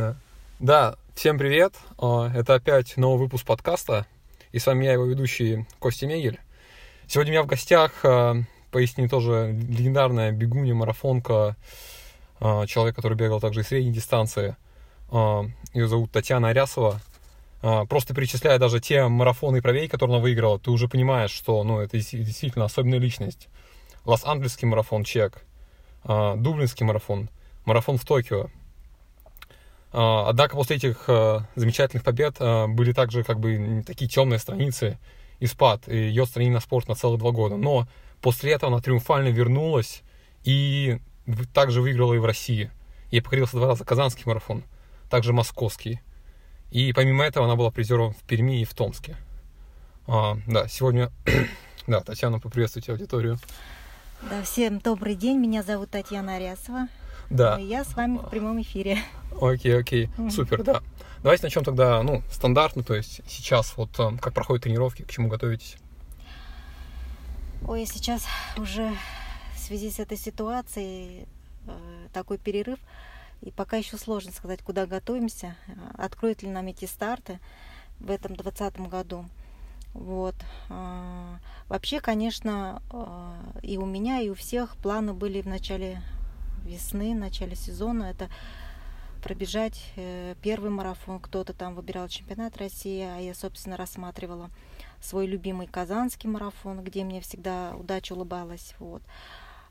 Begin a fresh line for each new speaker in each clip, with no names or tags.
Да. да, всем привет. Это опять новый выпуск подкаста. И с вами я, его ведущий Костя Мегель. Сегодня у меня в гостях, а, поясни, тоже легендарная бегунья, марафонка, а, человек, который бегал также и средней дистанции. Ее зовут Татьяна Арясова. Просто перечисляя даже те марафоны и правей, которые она выиграла, ты уже понимаешь, что ну, это действительно особенная личность. Лос-Анджелесский марафон, чек. Дублинский марафон, марафон в Токио, однако после этих а, замечательных побед а, были также как бы такие темные страницы и спад, и ее отстранили на спорт на целых два года. Но после этого она триумфально вернулась и также выиграла и в России. Ей покорился два раза Казанский марафон, также московский. И помимо этого она была призером в Перми и в Томске. А, да, сегодня... да, Татьяна, поприветствуйте аудиторию.
Да, всем добрый день. Меня зовут Татьяна Арясова.
Да.
Я с вами в прямом эфире.
Окей, окей, супер, да. Давайте начнем тогда, ну, стандартно, то есть сейчас вот э, как проходят тренировки, к чему готовитесь?
Ой, сейчас уже в связи с этой ситуацией э, такой перерыв, и пока еще сложно сказать, куда готовимся, э, откроют ли нам эти старты в этом 2020 году. Вот. Вообще, конечно, и у меня, и у всех планы были в начале весны, в начале сезона. Это пробежать э, первый марафон. Кто-то там выбирал чемпионат России, а я, собственно, рассматривала свой любимый казанский марафон, где мне всегда удача улыбалась. Вот.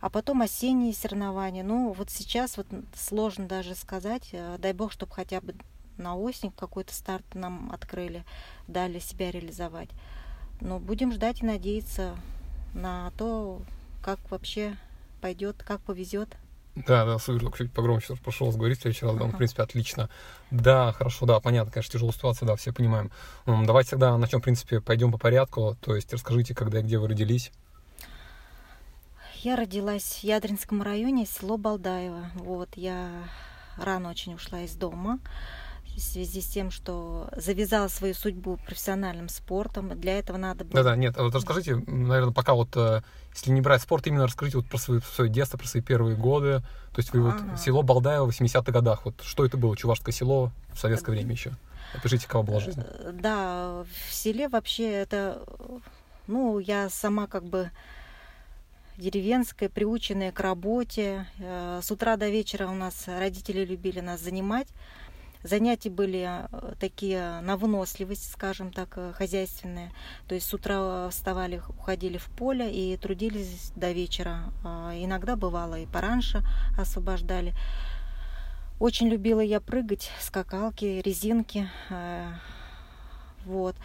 А потом осенние соревнования. Ну, вот сейчас вот сложно даже сказать. Э, дай бог, чтобы хотя бы на осень какой-то старт нам открыли, дали себя реализовать. Но будем ждать и надеяться на то, как вообще пойдет, как повезет.
Да, да, супер, только чуть погромче, пошел говорить в следующий раз, да, ну, в принципе, отлично. Да, хорошо, да, понятно, конечно, тяжелая ситуация, да, все понимаем. Давайте тогда начнем, в принципе, пойдем по порядку, то есть расскажите, когда и где вы родились.
Я родилась в Ядринском районе, село Балдаево. Вот, я рано очень ушла из дома в связи с тем, что завязала свою судьбу профессиональным спортом. Для этого надо было...
Да-да, нет, а вот расскажите, наверное, пока вот, э, если не брать спорт, именно расскажите вот про свое, свое детство, про свои первые годы. То есть вы вот ага. село Балдаево в 80-х годах, вот что это было, Чувашское село в советское время еще? Опишите, какова была жизнь. Э,
да, в селе вообще это, ну, я сама как бы деревенская, приученная к работе. Э, с утра до вечера у нас родители любили нас занимать. Занятия были э, такие на выносливость, скажем так, э, хозяйственные. То есть с утра вставали, уходили в поле и трудились до вечера. А иногда бывало и пораньше освобождали. Очень любила я прыгать, скакалки, резинки. Э, вот.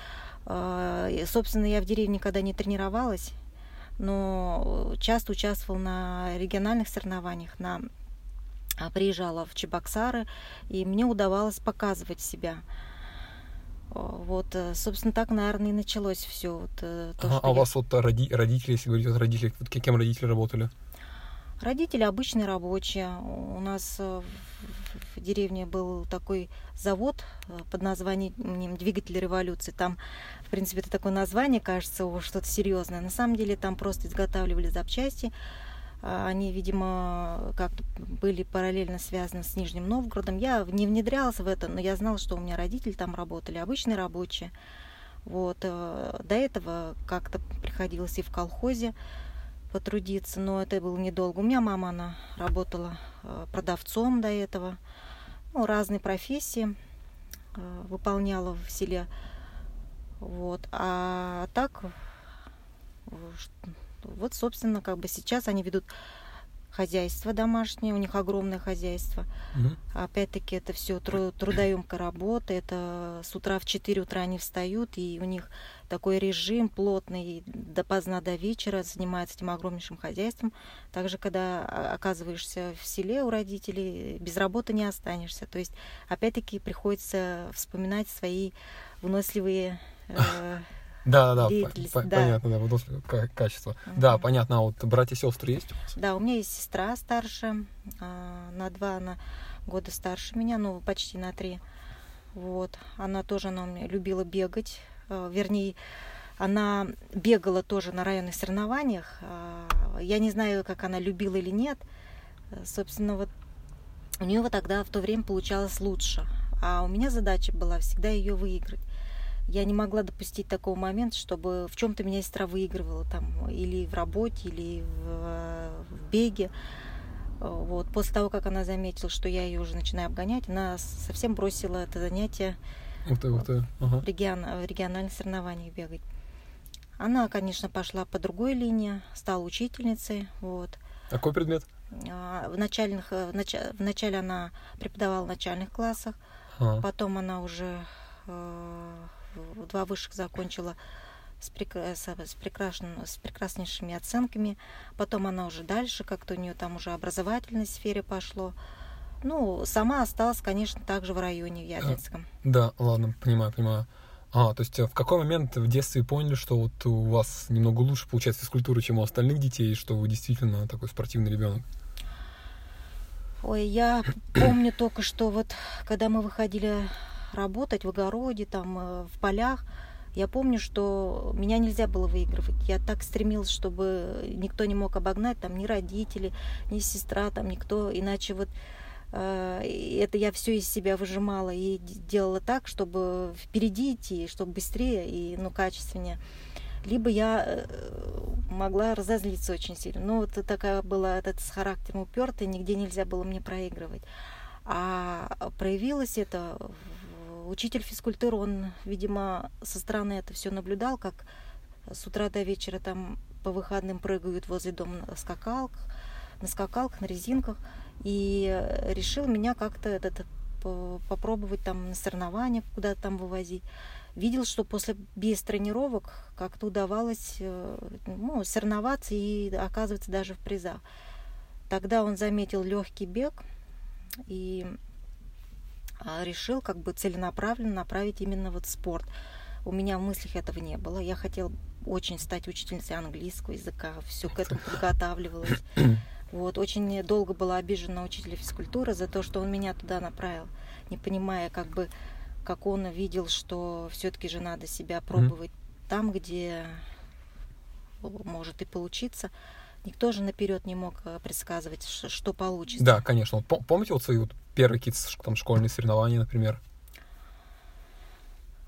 Собственно, я в деревне никогда не тренировалась, но часто участвовал на региональных соревнованиях, на приезжала в Чебоксары, и мне удавалось показывать себя. Вот, э, собственно, так, наверное, и началось все. Вот,
э, то, ага, а у вас вот роди родители, если говорить о родителях, вот кем родители работали?
Родители обычные рабочие. У нас э, в деревне был такой завод под названием «Двигатель революции». Там, в принципе, это такое название, кажется, что-то серьезное. На самом деле там просто изготавливали запчасти, а, они, видимо, как-то были параллельно связаны с Нижним Новгородом. Я не внедрялась в это, но я знала, что у меня родители там работали, обычные рабочие. Вот. Э, до этого как-то приходилось и в колхозе потрудиться, но это было недолго. У меня мама, она работала э, продавцом до этого. Ну, разные профессии э, выполняла в селе. Вот. А так вот, собственно, как бы сейчас они ведут хозяйство домашнее, у них огромное хозяйство. Угу. Опять-таки это все трудоемкая работа, это с утра в 4 утра они встают, и у них такой режим плотный, допоздна до вечера занимаются этим огромнейшим хозяйством. Также, когда оказываешься в селе у родителей, без работы не останешься. То есть, опять-таки, приходится вспоминать свои выносливые э,
да, да, деятельность. По, да. Понятно, да, выносливое качество. Uh-huh. Да, понятно. А вот братья и сестры есть у вас?
Да, у меня есть сестра старшая, а, на два она года старше меня, ну, почти на три. Вот. Она тоже она любила бегать. А, вернее, она бегала тоже на районных соревнованиях. А, я не знаю, как она любила или нет. Собственно, вот у нее тогда в то время получалось лучше. А у меня задача была всегда ее выиграть. Я не могла допустить такого момента, чтобы в чем-то меня сестра выигрывала там или в работе, или в, в беге. Вот. После того, как она заметила, что я ее уже начинаю обгонять, она совсем бросила это занятие
ух ты, ух ты. Ага.
в, регион, региональных соревнованиях бегать. Она, конечно, пошла по другой линии, стала учительницей. Вот.
Какой предмет?
А, в, начальных, э, в, нач... в начале она преподавала в начальных классах,
Ага.
потом она уже э, два высших закончила с, прекра- с, с, прекрасн- с прекраснейшими оценками. Потом она уже дальше, как-то у нее там уже образовательной сфере пошло. Ну, сама осталась, конечно, также в районе в Ядинском.
Да, ладно, понимаю, понимаю. А, то есть э, в какой момент в детстве поняли, что вот у вас немного лучше получается физкультура, чем у остальных детей, что вы действительно такой спортивный ребенок?
Ой, я помню только, что вот когда мы выходили работать в огороде, там, э, в полях, я помню, что меня нельзя было выигрывать. Я так стремилась, чтобы никто не мог обогнать, там, ни родители, ни сестра, там, никто. Иначе вот э, это я все из себя выжимала и делала так, чтобы впереди идти, чтобы быстрее и, ну, качественнее. Либо я э, могла разозлиться очень сильно. Ну, вот такая была этот с характером упертый, нигде нельзя было мне проигрывать. А проявилось это учитель физкультуры, он, видимо, со стороны это все наблюдал, как с утра до вечера там по выходным прыгают возле дома на скакалках, на скакалках, на резинках, и решил меня как-то этот по- попробовать там на соревнования куда-то там вывозить. Видел, что после без тренировок как-то удавалось э, ну, соревноваться и оказываться даже в призах. Тогда он заметил легкий бег и решил как бы целенаправленно направить именно вот в спорт. У меня в мыслях этого не было. Я хотела очень стать учительницей английского языка, все к этому подготавливалась. Вот, очень долго была обижена на учителя физкультуры за то, что он меня туда направил, не понимая, как бы, как он видел, что все-таки же надо себя пробовать там, где может и получиться. Никто же наперед не мог э, предсказывать, что получится.
Да, конечно. Вот пом- помните вот свои вот первые какие-то там школьные соревнования, например?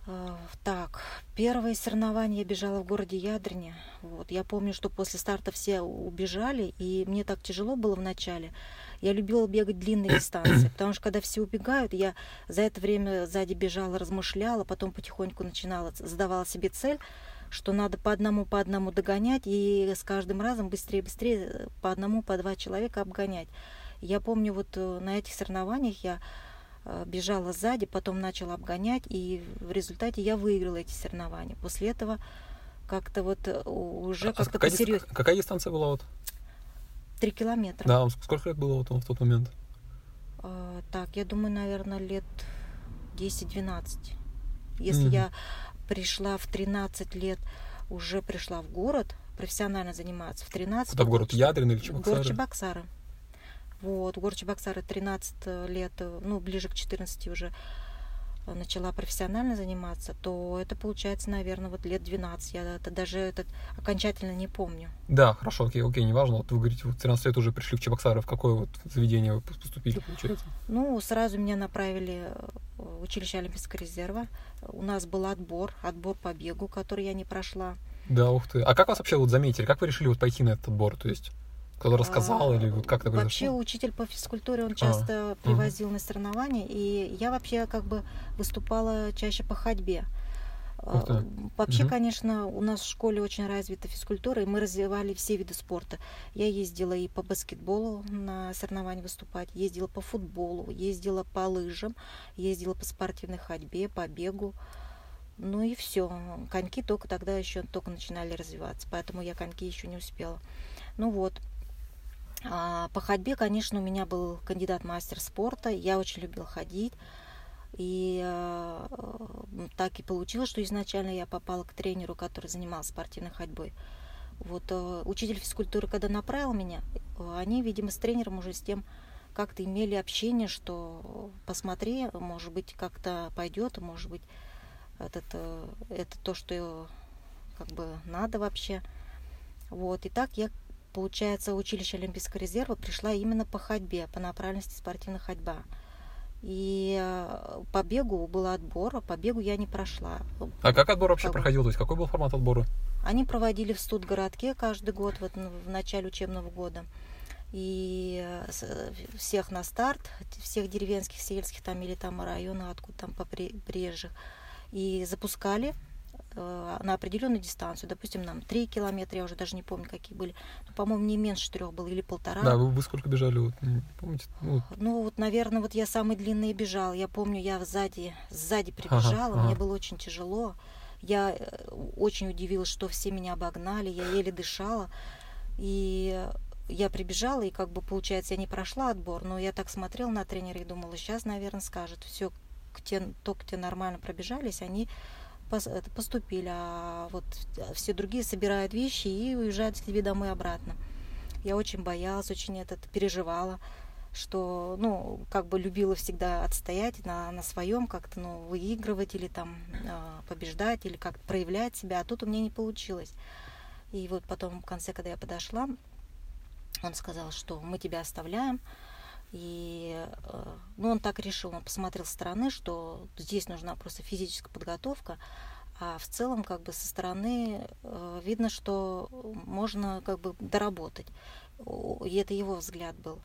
Э, Так, первые соревнования я бежала в городе Ядрине. Вот. Я помню, что после старта все убежали, и мне так тяжело было в начале. Я любила бегать длинные дистанции, потому что когда все убегают, я за это время сзади бежала, размышляла, потом потихоньку начинала, задавала себе цель, что надо по одному, по одному догонять, и с каждым разом быстрее, быстрее э, по одному, по два человека обгонять. Я помню, вот э, на этих соревнованиях я э, бежала сзади, потом начала обгонять, и в результате я выиграла эти соревнования. После этого как-то вот уже
А
как-то
какая,
посерьезнее.
какая дистанция была вот?
Три километра.
Да, сколько лет было вот в тот момент?
Э, Так, я думаю, наверное, лет 10-12. Если
Мгм.
я пришла в 13 лет, уже пришла в город профессионально заниматься, в 13
Куда в город Ядрин или
В город
Чебоксары?
Чебоксары. Вот, город Чебоксары 13 лет, э, ну, ближе к 14 уже э, начала профессионально заниматься, то это получается, наверное, вот лет 12. Я это даже этот окончательно не помню.
Да, хорошо, окей, окей, неважно. Вот вы говорите, вот в 13 лет уже пришли в Чебоксары. В какое вот заведение вы поступили, получается?
Ну, сразу меня направили э, в училище Олимпийского резерва. У нас был отбор, отбор по бегу, который я не прошла.
Да, ух ты. А как вас вообще вот заметили? Как вы решили вот пойти на этот отбор? То есть рассказал
А,
или вот как это
Вообще
произошло?
учитель по физкультуре, он часто привозил на соревнования, и я вообще как бы выступала чаще по ходьбе. А, Вообще,
Мгм.
конечно, у нас в школе очень развита физкультура, и мы развивали все виды спорта. Я ездила и по баскетболу на соревнования выступать, ездила по футболу, ездила по лыжам, ездила по спортивной ходьбе, по бегу. Ну и все. Коньки только тогда еще только начинали развиваться, поэтому я коньки еще не успела. Ну вот. А, по ходьбе, конечно, у меня был кандидат мастер спорта. Я очень любила ходить. И э, э, так и получилось, что изначально я попала к тренеру, который занимался спортивной ходьбой. Вот э, учитель физкультуры, когда направил меня, э, они, видимо, с тренером уже с тем как-то имели общение, что посмотри, может быть, как-то пойдет, может быть, этот, э, это то, что как бы надо вообще. Вот, и так я получается, училище Олимпийского резерва пришла именно по ходьбе, по направленности спортивная ходьба. И э, по бегу был отбор, а по бегу я не прошла.
А как отбор вообще
Как
проходил? То есть какой был формат отбора?
Они проводили в студгородке каждый год, вот ну, в начале учебного года. И э, э, всех на старт, всех деревенских, сельских там или там района, откуда там по при- приезжих. И запускали на определенную дистанцию. Допустим, нам 3 километра, я уже даже не помню, какие были. Ну, по-моему, не меньше трех было, или полтора.
Да, вы, вы сколько бежали? Вот, помните? Ну, вот.
Ну, вот, наверное, вот я самый длинный бежал. Я помню, я сзади, сзади прибежала,
ага.
мне было очень тяжело. Я э, очень удивилась, что все меня обогнали, я еле дышала. И я прибежала, и как бы, получается, я не прошла отбор, но я так смотрела на тренера и думала, сейчас, наверное, скажет, все, те, только те нормально пробежались, они поступили, а вот все другие собирают вещи и уезжают к себе домой обратно. Я очень боялась, очень этот, переживала, что, ну, как бы любила всегда отстоять на, на своем, как-то, ну, выигрывать или там э, побеждать, или как-то проявлять себя, а тут у меня не получилось. И вот потом в конце, когда я подошла, он сказал, что мы тебя оставляем. И э, ну, он так решил, он посмотрел со стороны, что здесь нужна просто физическая подготовка, а в целом как бы со стороны э, видно, что можно как бы доработать. И это его взгляд был.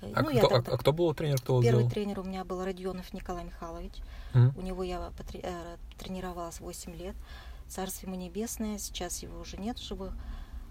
Э,
А,
ну,
кто, а-
тогда-
а кто был тренер, кто
Первый
сделал?
тренер у меня был Родионов Николай Михайлович.
М?
У него я потре- тренировалась 8 лет. Царствие ему небесное, сейчас его уже нет в живых.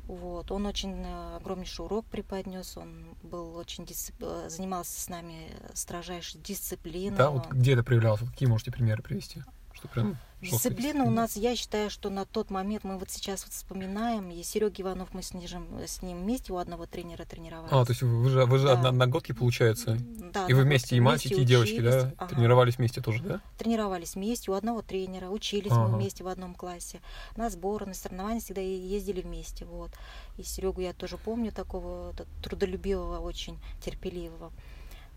Вот. Он очень э, огромнейший урок преподнес, он был очень дисцип- э, занимался с нами строжайшей дисциплиной.
Да, вот
он-
где это проявлялось? Какие можете примеры привести? Что прям
Дисциплина у нас, я считаю, что на тот момент мы вот сейчас вот вспоминаем, и Серега Иванов, мы с ним, с ним вместе у одного тренера тренировались.
А, то есть вы же, вы же
Да.
одно- одногодки, получается?
Да,
и вы вместе, и мальчики, и
вместе
девочки, да?
учились. Ага.
Тренировались вместе тоже, да?
тренировались вместе у одного тренера, учились
Ага.
мы вместе в одном классе. На сборы, на соревнования всегда и ездили вместе. Вот. И Серегу я тоже помню такого трудолюбивого, очень терпеливого.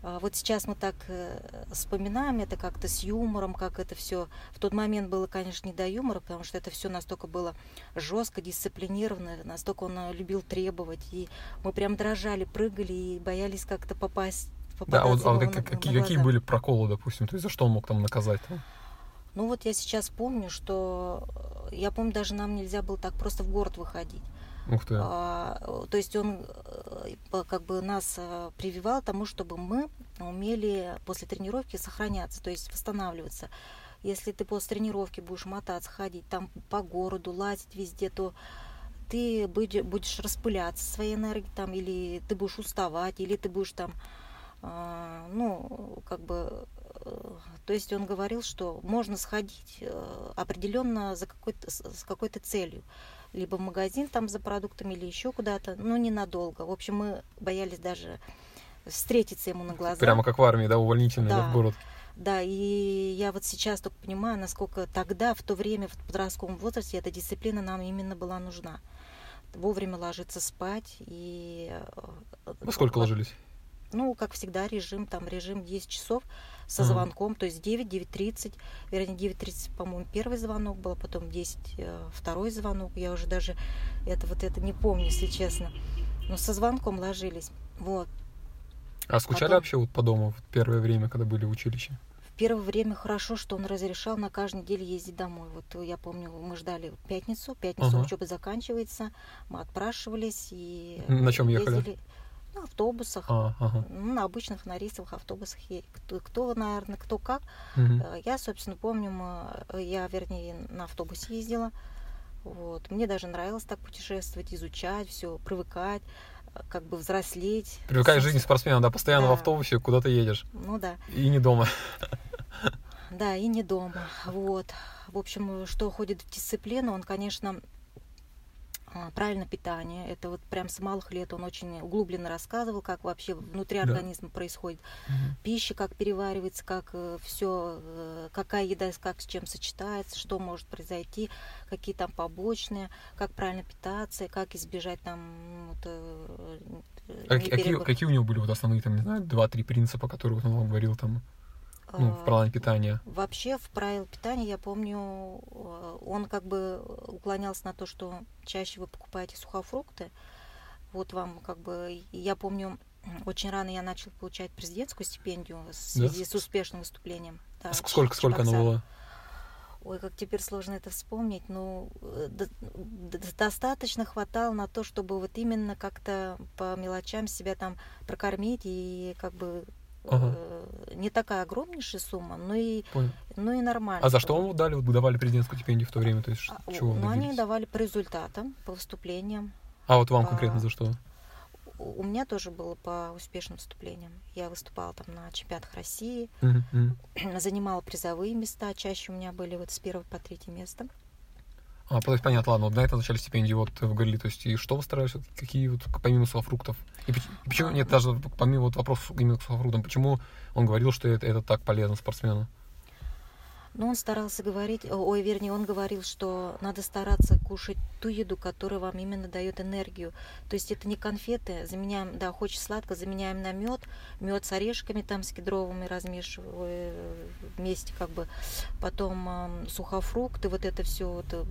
А Вот сейчас мы так э, вспоминаем это как-то с юмором, как это все. В тот момент было, конечно, не до юмора, потому что это все настолько было жестко, дисциплинированно, настолько он э, любил требовать. И мы прям дрожали, прыгали и боялись как-то попасть.
Да, а вот, а вот
на-
какие,
на
какие были проколы, допустим? То есть за что он мог там наказать? Там?
Ну вот я сейчас помню, что э, я помню, даже нам нельзя было так просто в город выходить.
Ух ты.
А, э, то есть он э, как бы нас э, прививал тому, чтобы мы умели после тренировки сохраняться, то есть восстанавливаться. Если ты после тренировки будешь мотаться, ходить там по городу, лазить везде, то ты будешь, распыляться своей энергией там, или ты будешь уставать, или ты будешь там, а, ну, как бы, э, то есть он говорил, что можно сходить э, определенно за какой-то, с какой-то целью, либо в магазин там за продуктами, или еще куда-то, но ненадолго. В общем, мы боялись даже встретиться ему на глаза.
Прямо как в армии, да, увольнительный, да,
Да.
в город.
Да, и я вот сейчас только понимаю, насколько тогда, в то время, в подростковом возрасте, эта дисциплина нам именно была нужна. Вовремя ложиться спать и... э,
Во сколько ложились?
Ну, как всегда, режим, там, режим 10 часов со звонком, то есть 9, 9.30, вернее, 9.30, по-моему, первый звонок был, а потом 10, э, второй звонок, я уже даже это вот это не помню, если честно, но со звонком ложились, вот.
А скучали
Потом-
вообще вот по дому в первое время, когда были в училище?
В первое время хорошо, что он разрешал на каждой неделе ездить домой. Вот э, я помню, мы ждали пятницу, пятницу
Ага.
учеба заканчивается, мы отпрашивались и
На чём ехали?
На автобусах,
А, ага.
ну, на обычных на рейсовых автобусах. Кто, кто, наверное, кто как. Э, Я, собственно, помню, мы- я, вернее, на автобусе ездила. Вот. Мне даже нравилось так путешествовать, изучать все, привыкать, э, как бы взрослеть.
Привыкаешь к жизни спортсмена, да, постоянно в
Да.
автобусе куда ты едешь.
Ну да.
И не дома.
Да, и не дома. Вот. В общем, что ходит в дисциплину, он, конечно, правильное питание. Это вот прям с малых лет он очень углубленно рассказывал, как вообще внутри
Да.
организма происходит
Мгм.
пища, как переваривается, как все, какая еда как с чем сочетается, что может произойти, какие там побочные, как правильно питаться, как избежать там вот, э,
А какие, какие, у него были вот основные, там, не знаю, два-три принципа, которые вот он вам говорил там, ну, в
А,
плане питания?
Вообще в правил питания, я помню, э, он как бы уклонялся на то, что чаще вы покупаете сухофрукты. вот вам как бы, я помню, очень рано я начал получать президентскую стипендию в связи да? с успешным выступлением.
Да, сколько, сколько она была?
Ой, как теперь сложно это вспомнить, э, достаточно хватало на то, чтобы вот именно как-то по мелочам себя там прокормить и как бы ага. э, не такая огромнейшая сумма, но и, ну и нормально.
А за что вам дали, вот, давали президентскую стипендию в то время? То есть, а, чего
ну, они давали по результатам, по выступлениям.
А вот вам по... конкретно за что?
у меня тоже было по успешным выступлениям. Я выступала там на чемпионатах России,
mm-hmm.
занимала призовые места, чаще у меня были вот с первого по третье место.
А, то есть понятно, ладно, вот на это начали стипендии вот в Гали, то есть и что вы старались, какие вот, помимо сухофруктов? И, почему, нет, даже помимо вот вопросов именно к сухофруктам, почему он говорил, что это, это так полезно спортсмену?
Но он старался говорить, ой, вернее, он говорил, что надо стараться кушать ту еду, которая вам именно дает энергию. То есть это не конфеты, заменяем, да, хочешь сладко, заменяем на мед, мед с орешками там с кедровыми размешиваю вместе как бы, потом э, сухофрукты, вот это все вот, э,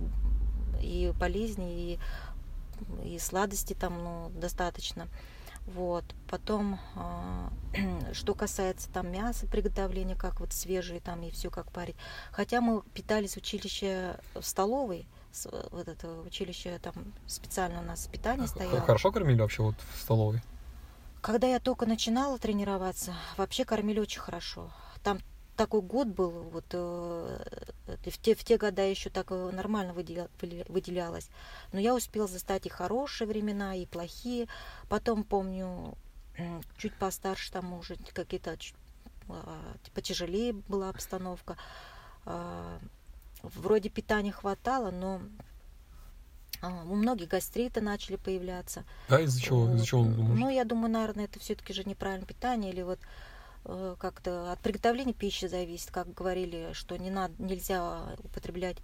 и болезни, и, и сладости там ну, достаточно. Вот. Потом, а, что касается там мяса, приготовления, как вот свежие там и все как парить. Хотя мы питались в училище в столовой, вот это училище там специально у нас питание а стояло.
Хорошо кормили вообще вот в столовой?
Когда я только начинала тренироваться, вообще кормили очень хорошо. Там такой год был, вот э, в те, в те года еще так э, нормально выделялось. Но я успела застать и хорошие времена, и плохие. Потом помню, чуть постарше там уже какие-то а, потяжелее была обстановка. А, вроде питания хватало, но а, у многих гастриты начали появляться.
Да, из-за чего? Из-за чего?
Ну, я думаю, наверное, это все-таки же неправильное питание или вот Э, как-то от приготовления пищи зависит, как говорили, что не надо, нельзя употреблять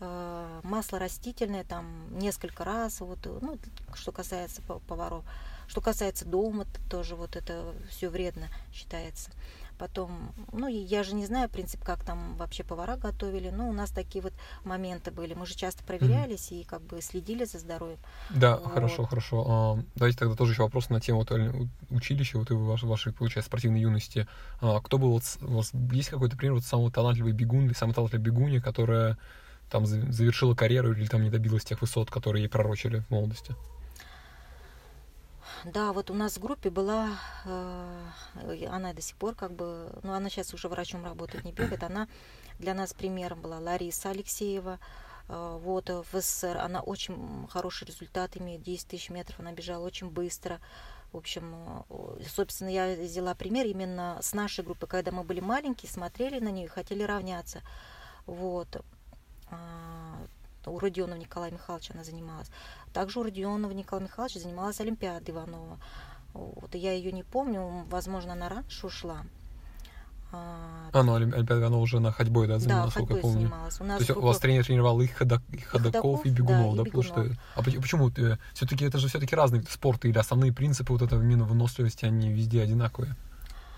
э, масло растительное там несколько раз, вот, ну, что касается поваров. Что касается дома, тоже вот это все вредно считается. Потом, ну, я же не знаю, принцип, как там вообще повара готовили, но у нас такие вот моменты были. Мы же часто проверялись mm-hmm. и как бы следили за здоровьем.
Да, вот. хорошо, хорошо. А, давайте тогда тоже еще вопрос на тему вот, училища, вот и вашей, вашей, получается, спортивной юности. А, кто был, вот, у вас есть какой-то пример вот самого талантливый бегун или самая талантливая бегунья, которая там завершила карьеру или там не добилась тех высот, которые ей пророчили в молодости?
Да, вот у нас в группе была, э, она до сих пор как бы, ну она сейчас уже врачом работает, не бегает, она для нас примером была Лариса Алексеева, э, вот в СССР, она очень хороший результат имеет, 10 тысяч метров она бежала очень быстро, в общем, э, собственно, я взяла пример именно с нашей группы, когда мы были маленькие, смотрели на нее хотели равняться, вот, у Родионова Николая Михайловича она занималась. Также у Родионова Николая Михайловича занималась Олимпиада Иванова. Вот, я ее не помню, возможно, она раньше ушла.
А, а ну, Олимпиада Иванова уже на ходьбой, да, занималась, да, я помню. Занималась. У нас То есть группа... у вас тренер тренировал и, ходок, и ходоков, ходоков, и бегунов, да? да и потому что... А почему? Э, все-таки это же все-таки разные спорты, или основные принципы вот этого именно выносливости, они везде одинаковые?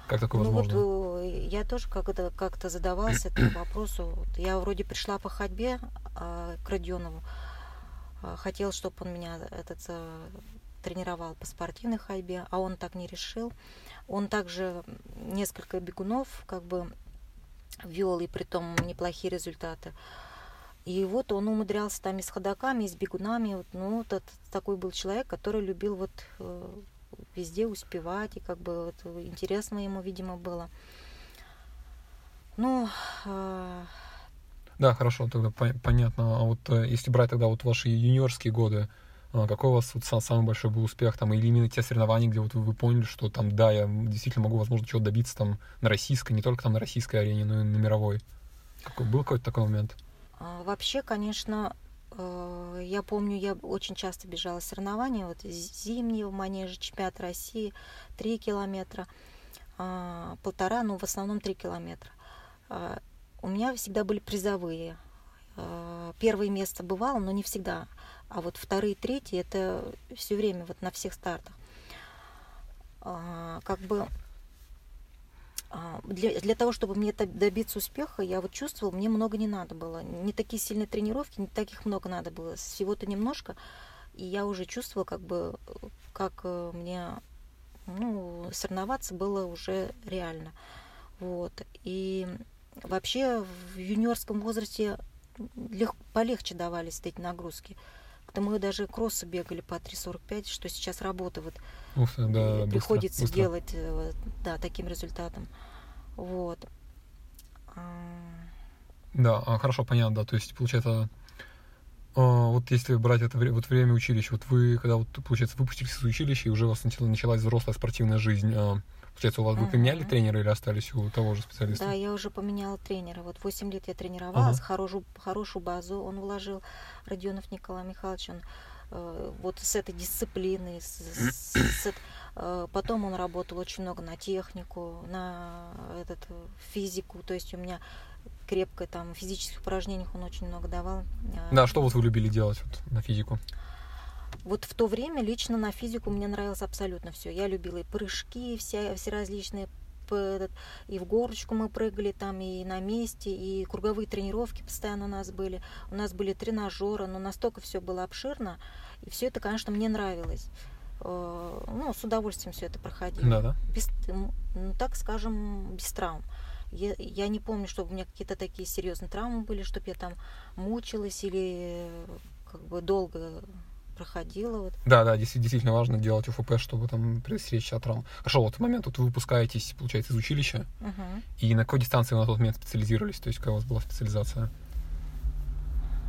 Как такое ну, возможно?
Вот, э, я тоже как-то как задавалась этому вопросу. Я вроде пришла по ходьбе а, к Родионову, хотел, чтобы он меня этот а, тренировал по спортивной ходьбе, а он так не решил. Он также несколько бегунов как бы вел, и при том неплохие результаты. И вот он умудрялся там и с ходоками, и с бегунами. Вот, ну, вот такой был человек, который любил вот э, везде успевать, и как бы вот интересно ему, видимо, было. Ну, э...
да, хорошо, тогда понятно. А вот э, если брать тогда вот ваши юниорские годы, а какой у вас вот самый большой был успех там, или именно те соревнования, где вот вы поняли, что там, да, я действительно могу, возможно, чего добиться там на российской, не только там на российской арене, но и на мировой. Какой, был какой-то такой момент?
А, вообще, конечно, Э, я помню, я очень часто бежала соревнования, вот зимние в манеже, чемпионат России, 3 километра, а, полтора, ну в основном 3 километра. А, у меня всегда были призовые. А, первое место бывало, но не всегда. А вот вторые, третьи, это все время вот на всех стартах. Как бы а, для, для того, чтобы мне добиться успеха, я вот чувствовала, мне много не надо было. Не такие сильные тренировки, не таких много надо было. Всего-то немножко. и я уже чувствовала, как бы, как э, мне ну, соревноваться было уже реально. Вот. И вообще в юниорском возрасте лег, полегче давались эти нагрузки. Это мы даже кроссы бегали по 3.45, что сейчас работа вот
ты, да,
приходится
быстро,
делать э, да, таким результатом. Вот. А,
Да, а, хорошо, понятно, да. То есть, получается, а, вот если брать это вот время училища, вот вы, когда вот, получается, выпустились из училища, и уже у вас начала- началась взрослая спортивная жизнь, получается, у вас вы
Мгм.
поменяли тренера или остались у того же специалиста?
Да, я уже поменяла тренера. Вот 8 лет я тренировалась,
Ага.
хорошую, хорошую базу он вложил, Родионов Николай Михайлович, он э, вот с этой дисциплиной, с- с- с э, потом он работал очень много на технику, на этот, э, физику, то есть у меня крепкое там в физических упражнениях он очень много давал. Э,
Да, что вот вы любили делать вот, на физику?
Вот в то время лично на физику мне нравилось абсолютно все. Я любила и прыжки, все, все различные, этот, и в горочку мы прыгали там, и на месте, и круговые тренировки постоянно у нас были. У нас были тренажеры, но настолько все было обширно, и все это, конечно, мне нравилось. Э, Ну, с удовольствием все это проходило.
Да, да.
Без, ну, так скажем, без травм. Я, я не помню, чтобы у меня какие-то такие серьезные травмы были, чтобы я там мучилась или э, как бы долго проходила. Вот.
Да, да, действи- действительно важно делать УФП, чтобы там предостеречься от травм. Хорошо, вот в момент вот вы выпускаетесь, получается, из училища,
Мгм.
и на какой дистанции вы на тот момент специализировались? То есть какая у вас была специализация?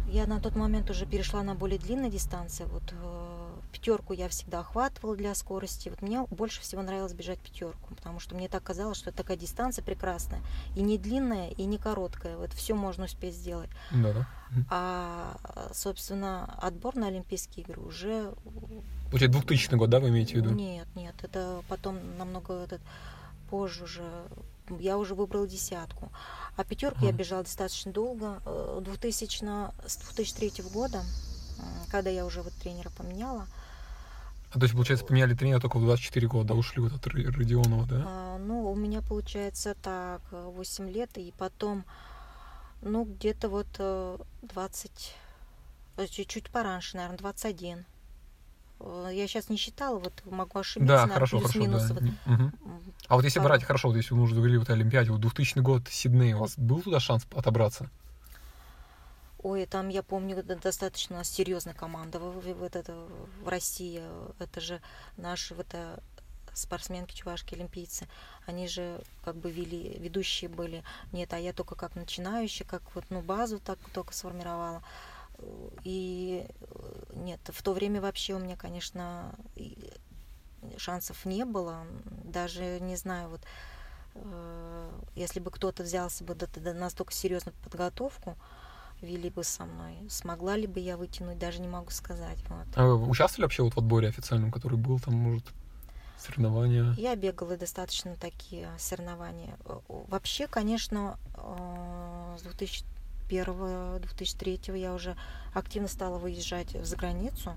Я на тот момент уже перешла на более длинные дистанции. Вот э, пятерку я всегда охватывала для скорости. Вот мне больше всего нравилось бежать пятерку, потому что мне так казалось, что такая дистанция прекрасная. И не длинная, и не короткая. Вот все можно успеть сделать.
Да, да.
А, собственно, отбор на Олимпийские игры уже...
Получается, 2000 год, да, вы имеете в виду?
Нет, нет, это потом намного этот, позже уже. Я уже выбрала десятку. А пятерку я
Ага.
бежала достаточно долго. э, 2000, с 2003 года, когда я уже вот тренера поменяла.
А, то есть, получается, поменяли тренера только в 24 года, ушли вот от Родионова, да?
А, ну, у меня получается так, э, 8 лет, и потом, ну, где-то вот э, 20, э, чуть-чуть пораньше, наверное, 21. Э, Я сейчас не считала, вот могу ошибиться
Да,
на
хорошо, хорошо, да.
вот, м,
А вот если
пару.
брать, хорошо, вот если вы уже говорили вот о Олимпиаде, вот 2000 год, Сидней, у вас был туда шанс отобраться?
Ой, там, я помню, достаточно серьезная команда в, это- в России. Это же наши вот, э, спортсменки, чувашки, олимпийцы. Они же как бы вели, ведущие были. Нет, а я только как начинающая, как вот, ну, базу так только сформировала. И нет, в то время вообще у меня, конечно, шансов не было. Даже не знаю, вот э, если бы кто-то взялся бы настолько серьезную подготовку, вели бы со мной. Смогла ли бы я вытянуть, даже не могу сказать. Вот.
А вы участвовали вообще вот в отборе официальном, который был, там, может, соревнования?
Я бегала достаточно такие соревнования. Э, Вообще, конечно, э, с 2001-2003 я уже активно стала выезжать за границу.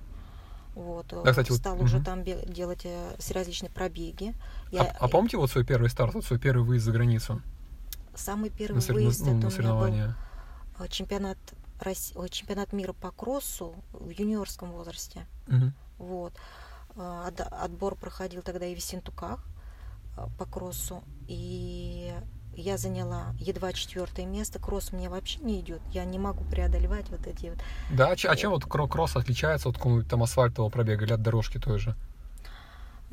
Вот.
Да, кстати, вот,
стала уже там делать э, различные пробеги.
А,
Я,
а помните вот свой первый старт, вот свой первый выезд за границу?
Самый первый
На, сорев-
выезд
ну,
это
на
у меня был
соревнования?
э, чемпионат, Росси- ой, чемпионат мира по кроссу в юниорском возрасте.
Мгм.
Вот. От- Отбор проходил тогда и в Синтуках а, по кроссу. И я заняла едва четвертое место. Кросс мне вообще не идет. Я не могу преодолевать вот эти вот.
Да, а, а чем вот кро- кросс отличается от какого-нибудь там асфальтового пробега или от дорожки той же?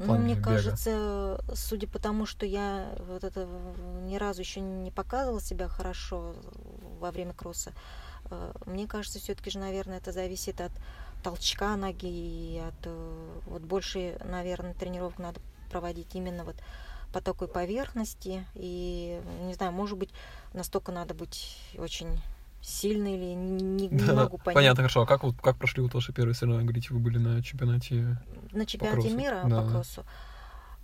Ну, мне
бега.
кажется, судя по тому, что я вот это ни разу еще не показывала себя хорошо во время кросса, э, мне кажется, все-таки же, наверное, это зависит от толчка ноги и от э, вот больше, наверное, тренировок надо проводить именно вот по такой поверхности и не знаю, может быть, настолько надо быть очень сильной или не, не
Да,
могу понять.
Понятно, хорошо. А как, вот, как прошли вот ваши первые соревнования? Говорите, вы были на чемпионате?
на чемпионате
кроссу,
мира
да,
по кроссу.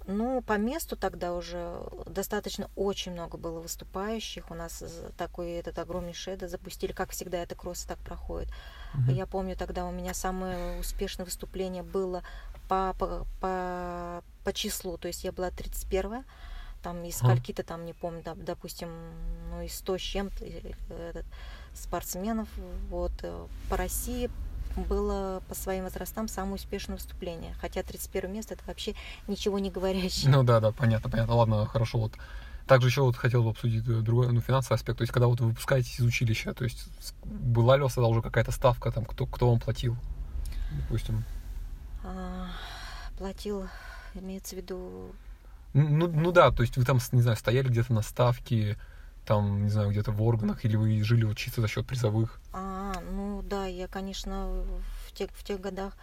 Ну, по месту тогда уже достаточно очень много было выступающих. У нас такой этот огромнейший это запустили, как всегда это кроссы так проходит.
Мгм.
Я помню, тогда у меня самое успешное выступление было по, по, по, по числу. То есть я была 31 там из скольки-то там, не помню, да, допустим, ну, из 100 с чем-то э, этот, спортсменов вот, э, по России было по своим возрастам самое успешное выступление. Хотя 31 место это вообще ничего не говорящее.
Ну да, да, понятно, понятно. Ладно, хорошо. Вот также еще вот хотел бы обсудить другой, ну, финансовый аспект. То есть, когда вот вы выпускаетесь из училища, то есть, была ли у вас тогда уже какая-то ставка, там, кто, кто вам платил, допустим?
А, платил, имеется в виду...
Ну, ну да, то есть вы там, не знаю, стояли где-то на ставке, там, не знаю, где-то в органах, или вы жили вот чисто за счет призовых?
А, ну да, я, конечно, в тех, в тех годах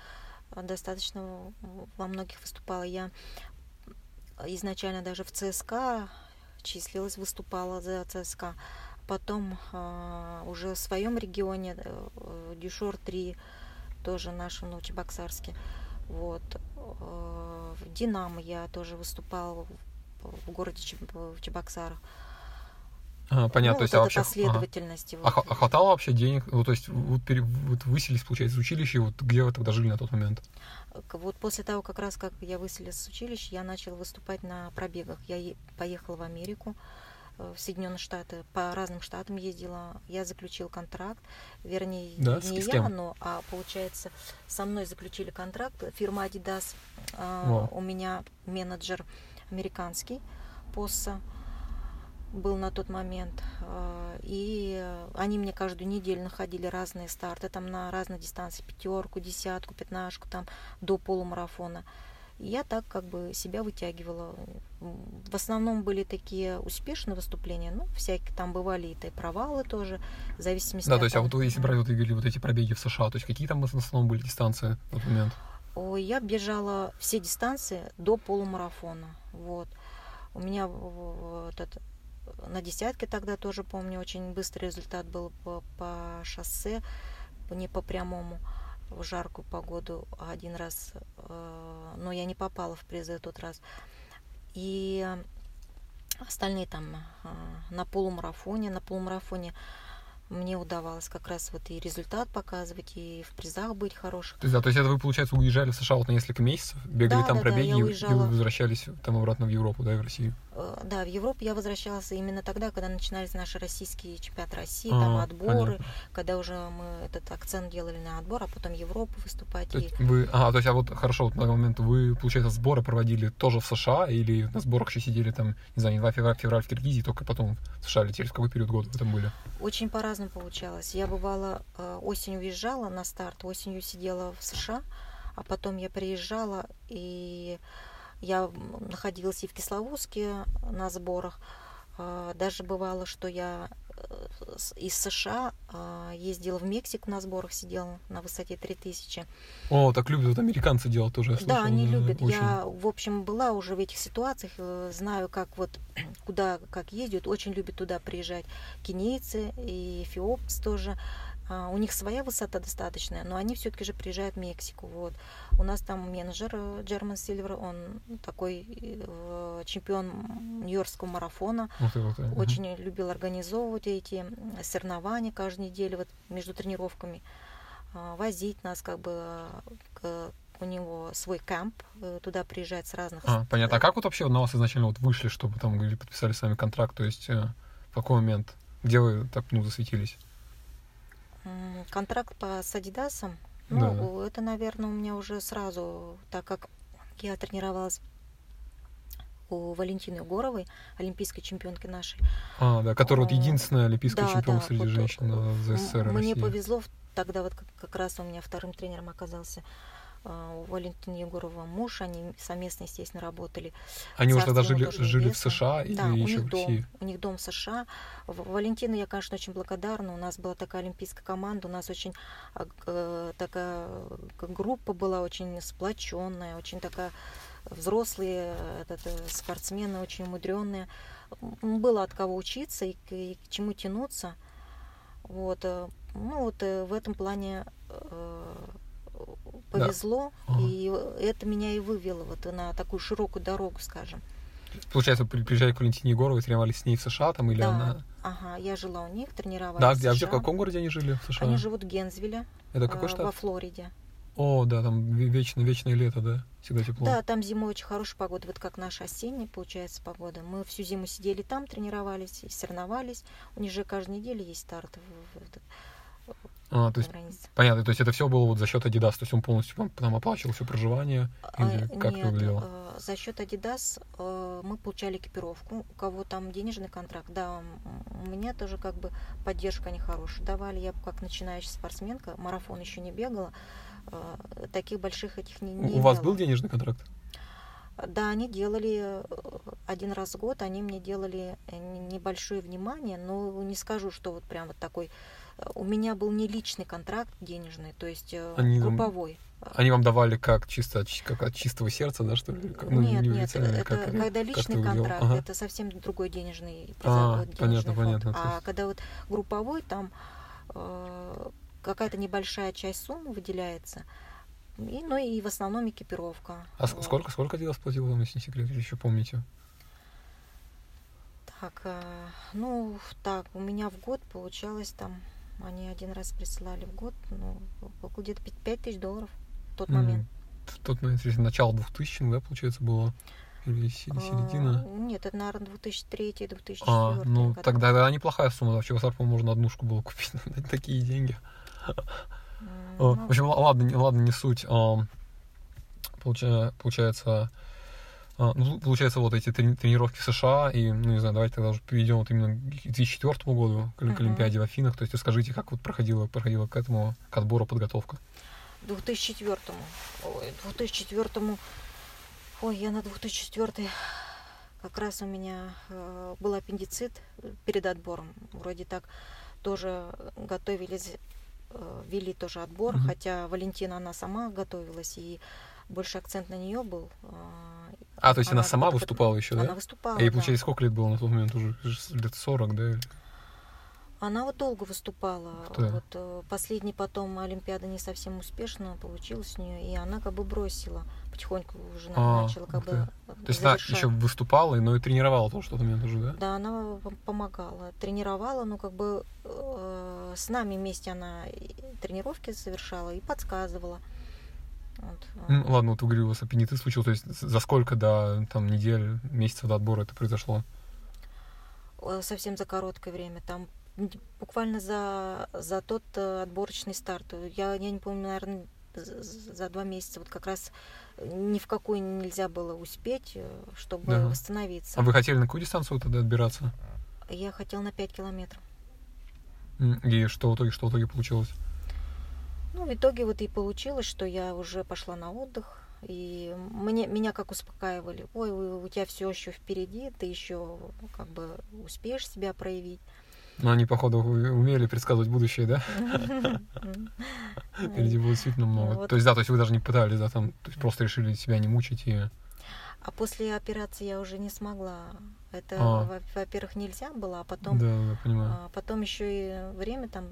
достаточно во многих выступала. Я изначально даже в ЦСКА числилась, выступала за ЦСКА. Потом э, уже в своем регионе э, Дюшор 3, тоже нашем Новочебоксарске. Вот. Э, в Динамо я тоже выступала в, городе Чеб, Чебоксарах.
А, понятно,
ну,
то есть
вот
а вообще...
последовательности.
Ага. Вот. А, а хватало вообще денег? Ну, то есть вот, пере, вот выселись, получается, из училища, вот где вы тогда жили на тот момент?
Вот после того, как раз как я выселилась с училища, я начала выступать на пробегах. Я поехала в Америку, э, в Соединенные Штаты, по разным штатам ездила. Я заключила контракт, вернее,
да,
не я, но, а получается, со мной заключили контракт. Фирма Adidas, э, у меня менеджер американский, Посса был на тот момент. А, и они мне каждую неделю находили разные старты, там на разной дистанции, пятерку, десятку, пятнашку, там до полумарафона. И я так как бы себя вытягивала. В основном были такие успешные выступления, ну, всякие там бывали и провалы тоже, в зависимости
Да, то есть, а вот если брать вот, вот эти пробеги в США, то есть какие там в основном были дистанции в тот момент?
Ой, я бежала все дистанции до полумарафона, вот. У меня этот на десятке тогда тоже помню, очень быстрый результат был по, по шоссе, не по прямому в жаркую погоду один раз, э, но я не попала в призы тот раз. И остальные там э, на полумарафоне, на полумарафоне мне удавалось как раз вот и результат показывать, и в призах быть хороших.
Да, то есть это вы, получается, уезжали в США вот на несколько месяцев, бегали да, там да, пробеги, да, и вы возвращались там обратно в Европу, да, и в Россию?
Э, да, в Европу я возвращалась именно тогда, когда начинались наши российские чемпионаты России, а, там отборы, понятно. когда уже мы этот акцент делали на отбор, а потом Европу выступать.
То и... вы, ага, то есть, а вот хорошо, вот на момент вы, получается, сборы проводили тоже в США или на сборах еще сидели там, не знаю, январь, февраль, февраль в Киргизии, только потом в США летели? В какой период года вы там были?
Очень по-разному получалось. Я бывала э, осенью уезжала на старт, осенью сидела в США, а потом я приезжала и я находилась и в Кисловодске на сборах. А, даже бывало, что я э, из США а, ездила в Мексику на сборах, сидела на высоте 3000.
О, так любят вот американцы делать тоже, я
слышала, Да, они любят. Очень. Я, в общем, была уже в этих ситуациях, э, знаю, как вот, куда, как ездят, очень любят туда приезжать кенийцы и эфиопцы тоже. А, у них своя высота достаточная, но они все-таки же приезжают в Мексику. Вот. У нас там менеджер Джерман Сильвер, он такой э, чемпион Нью-Йоркского марафона.
Вот, вот, вот.
Очень uh любил организовывать эти соревнования каждую неделю вот, между тренировками, э, возить нас как бы к, у него свой кемп, э, туда приезжает с разных...
А, понятно. А как вот вообще на вас изначально вот вышли, чтобы там говорили, подписали с вами контракт? То есть э, в какой момент? Где вы так, ну, засветились?
Контракт по с Адидасом, ну, да. это, наверное, у меня уже сразу, так как я тренировалась у Валентины Егоровой, олимпийской чемпионки нашей.
А, да, которая вот единственная олимпийская да, чемпионка да, среди вот, женщин в СССР
Мне России. повезло, тогда вот как, как раз у меня вторым тренером оказался у Валентины Егорова муж, они совместно, естественно, работали.
Они уже тогда жили, жили в США или
да,
еще в России?
Дом, у них дом в США. Валентина я, конечно, очень благодарна. У нас была такая олимпийская команда, у нас очень э, такая группа была очень сплоченная, очень такая взрослые это, спортсмены, очень умудренные. Было от кого учиться и к, и к чему тянуться. Вот. Э, ну вот э, в этом плане повезло, да. и это меня и вывело вот на такую широкую дорогу, скажем.
Получается, приезжали к Валентине Егоровой, тренировались с ней в США там или
да.
она...
Ага, я жила у них, тренировалась
Да, где, а в, в каком городе они жили в США?
Они живут в Гензвилле.
Это какой э, штат?
Во Флориде.
О, да, там вечно, вечное лето, да? Всегда тепло.
Да, там зимой очень хорошая погода, вот как наша осенняя, получается, погода. Мы всю зиму сидели там, тренировались, соревновались. У них же каждую неделю есть старт.
А, то есть, понятно, то есть это все было вот за счет Adidas, то есть он полностью вам там оплачивал все проживание, или
А,
как
нет,
выглядело?
э, за счет Adidas э, мы получали экипировку. У кого там денежный контракт, да, у меня тоже как бы поддержка нехорошая. Давали я как начинающая спортсменка, марафон еще не бегала, э, таких больших этих не, не
У вас
имела.
был денежный контракт?
Да, они делали один раз в год, они мне делали небольшое внимание, но не скажу, что вот прям вот такой. У меня был не личный контракт денежный, то есть э,
Они
групповой.
Они вам давали как чисто как от чистого сердца, да, что ли? Как, ну,
нет,
не
нет, это
как,
когда
как
личный
выделил?
контракт,
Ага.
это совсем другой денежный,
А,
приза-
понятно,
денежный фонд.
понятно,
А
есть-
когда вот групповой, там э, какая-то небольшая часть суммы выделяется, и, ну и в основном экипировка.
А
Вот.
сколько, сколько Adidas платил вам, если не секрет, еще помните?
Так, э, ну, так, у меня в год получалось там, они один раз присылали в год, ну, где-то 5 тысяч долларов в тот
М,
момент.
В тот момент, если начало 2000 да, получается, было? Или
А,
середина?
Нет, это, наверное, 2003-2004
А, ну,
года.
тогда да, неплохая сумма. Вообще, в Сарпо можно однушку было купить на такие деньги. О,
ну,
В общем, ладно, ладно, не суть. Получается, а, ну, получается, вот эти трени- тренировки в США, и, ну, не знаю, давайте тогда уже перейдем вот именно к 2004 году, к, Олим- к. Олимпиаде в Афинах. То есть расскажите, как вот проходила, проходила к этому, к отбору подготовка.
2004 ой, 2004 ой, я на 2004 как раз у меня э, был аппендицит перед отбором. Вроде так тоже готовились, э, вели тоже отбор,
Мгм.
хотя Валентина, она сама готовилась, и больше акцент на нее был. э,
А, то есть она,
Она
сама
вот-
выступала еще,
Она
да?
выступала,
А ей,
да.
получается, сколько лет было на тот момент? Уже лет 40, да?
Она вот долго выступала.
Ты.
Вот э, последний потом Олимпиада не совсем успешно получилась у нее, и она как бы бросила. Потихоньку уже
А,
начала как бы
То есть она еще выступала, но и тренировала тоже в тот момент уже, да?
Да, она пом- помогала, тренировала, ну как бы э, с нами вместе она тренировки совершала и подсказывала. Вот, э.
Ну, ладно, вот вы говорили, у вас аппендицит случился, то есть за сколько до там недель, месяцев до отбора это произошло?
Э, совсем за короткое время. Там буквально за, за тот э, отборочный старт. Я, я не помню, наверное, за два месяца вот как раз ни в какой нельзя было успеть, э, чтобы
Да.
восстановиться.
А вы хотели на какую дистанцию тогда отбираться?
Я хотела на 5 километров.
И что в итоге, что в итоге получилось?
Ну, в итоге вот и получилось, что я уже пошла на отдых. И мне, меня как успокаивали, ой, у у тебя все еще впереди, ты еще как бы успеешь себя проявить.
Ну, они, походу, умели предсказывать будущее, да? Впереди было действительно много. То есть, да, то есть вы даже не пытались, да, там, то есть просто решили себя не мучить и...
А после операции я уже не смогла. Это,
А.
во- во-первых, нельзя было, а потом,
Да, да, понимаю.
а, потом еще и время там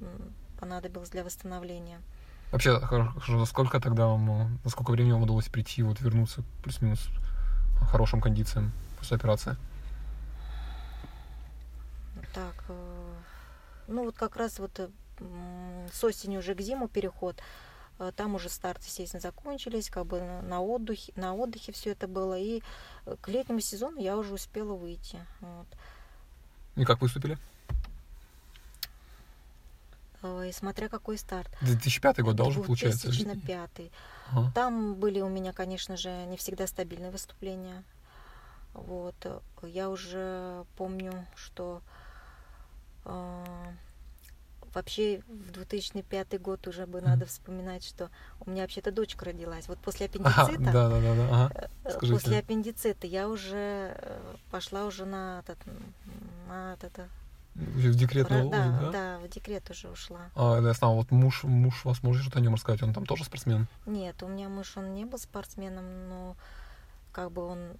понадобилось для восстановления.
Вообще, хорошо, за сколько тогда вам, э, за сколько времени вам удалось прийти, вот вернуться плюс-минус хорошим кондициям после операции?
Так, э, ну вот как раз вот э, с осени уже к зиму переход. Там уже старты, естественно, закончились, как бы на- отдыхе, на отдыхе все это было. И к летнему сезону я уже успела выйти. Вот.
И как выступили?
Э, И смотря какой старт.
2005 год, да, уже получается?
2005.
Ага.
Там были у меня, конечно же, не всегда стабильные выступления. Вот. Я уже помню, что э, вообще в 2005 год уже бы надо вспоминать, что у меня вообще-то дочка родилась. Вот после
Ага,
аппендицита,
да, да, да, да, ага.
э,
скажите.
после аппендицита я уже э, пошла уже на этот, на этот,
В
ра-
возраст,
да,
да?
да, в декрет уже ушла.
А, да, я знал, вот муж, муж вас может что-то о нем рассказать, он там тоже спортсмен?
Нет, у меня муж, он не был спортсменом, но как бы он,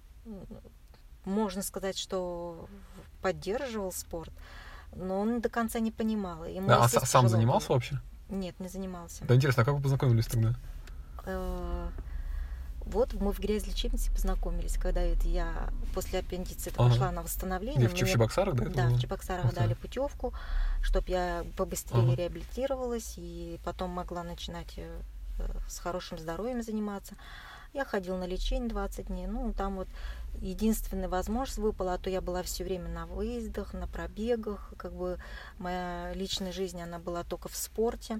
можно сказать, что поддерживал спорт, но он до конца не понимал. Ему,
Да, а сам занимался
было.
вообще?
Нет, не занимался.
Да интересно, а как вы познакомились тогда?
Вот мы в грязь-лечебнице познакомились, когда это я после аппендицита
Ага.
пошла на восстановление.
Где, в
Мне-
Чебоксарах, да,
Да,
было?
в Чебоксарах
ты.
дали путевку, чтобы я побыстрее
Ага.
реабилитировалась и потом могла начинать э, с хорошим здоровьем заниматься. Я ходила на лечение 20 дней. Ну, там вот единственная возможность выпала, а то я была все время на выездах, на пробегах, как бы моя личная жизнь, она была только в спорте.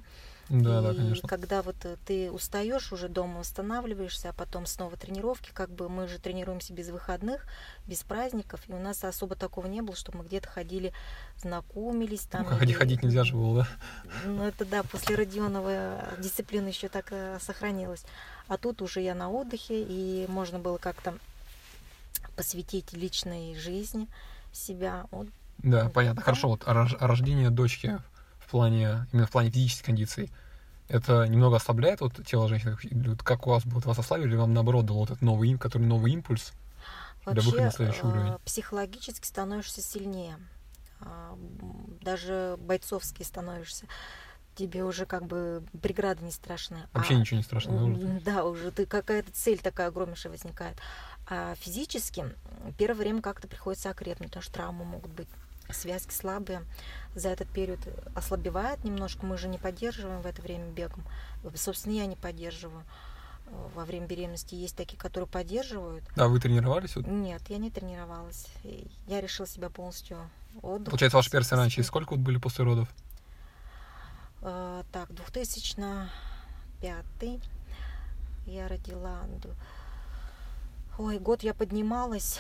Да,
и
да, конечно.
когда вот э, ты устаешь уже дома, восстанавливаешься, а потом снова тренировки, как бы мы же тренируемся без выходных, без праздников, и у нас особо такого не было, чтобы мы где-то ходили, знакомились. Там,
Ну, как
или-
ходить нельзя же было, да?
Ну, это да, после Родионова дисциплина еще так э, сохранилась. А тут уже я на отдыхе, и можно было как-то посвятить личной жизни себя. Вот,
Да, понятно. Хорошо, вот рож- рождение дочки плане, именно в плане физических кондиций, это немного ослабляет вот тело женщины? Вот Как у вас будет вас ослабили, или вам наоборот дал вот этот новый, который новый импульс? Для выхода на
Вообще,
следующий
э,
уровень.
психологически становишься сильнее. А, Даже бойцовски становишься. Тебе уже как бы преграды не страшны.
Вообще
А
ничего не страшно, да, уже?
Да, уже ты какая-то цель такая огромнейшая возникает. А физически первое время как-то приходится окрепнуть, потому что травмы могут быть. Связки слабые. За этот период ослабевает немножко. Мы же не поддерживаем в это время бегом. Собственно, я не поддерживаю. Во время беременности есть такие, которые поддерживают.
Да, вы тренировались?
Нет, я не тренировалась. Я решила себя полностью отдых.
Получается, ваши первые соревнования сколько вот были после родов?
Э, Так, 2005 я родила. Ой, год я поднималась.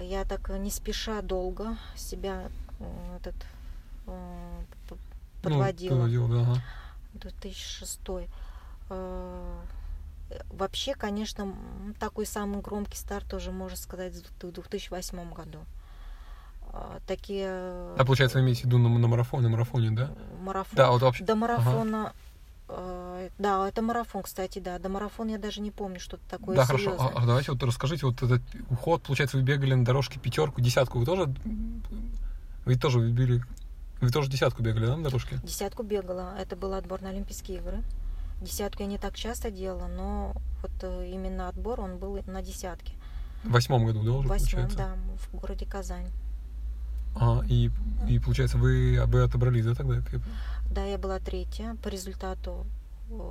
Я так не спеша долго себя э, этот э, подводила.
Ну, подводила, да, ага.
2006. Э, Вообще, конечно, такой самый громкий старт тоже можно сказать в 2008 году. Э, Такие
А получается, вы имеете в виду на, на марафоне, на марафоне, да?
марафон.
Да, вот вообще.
До марафона. э, да, это марафон, кстати, да. До марафона я даже не помню, что-то такое
Да, хорошо.
серьезное.
А, а давайте вот расскажите, вот этот уход, получается, вы бегали на дорожке пятерку, десятку, вы тоже, вы тоже били, вы тоже десятку бегали, да, на дорожке?
Десятку бегала. Это был отбор на Олимпийские игры. Десятку я не так часто делала, но вот э, именно отбор он был на десятке.
В восьмом году, да,
В
уже
восьмом,
получается?
да, в городе Казань.
А, и, и получается, вы, вы отобрались, да, тогда?
Да, я была третья по результату.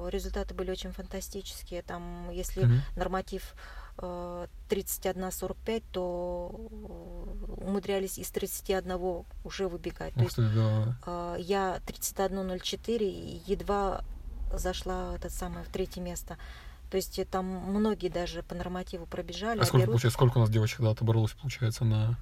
Результаты были очень фантастические. Там, если
Мгм.
норматив э, 31-45, то э, умудрялись из 31 уже выбегать. То
Ух
есть
ты, да.
э, я 31.04 и едва зашла этот самый в третье место. То есть э, там многие даже по нормативу пробежали.
А сколько,
берут-
получается, сколько у нас девочек когда отобралось, получается, на...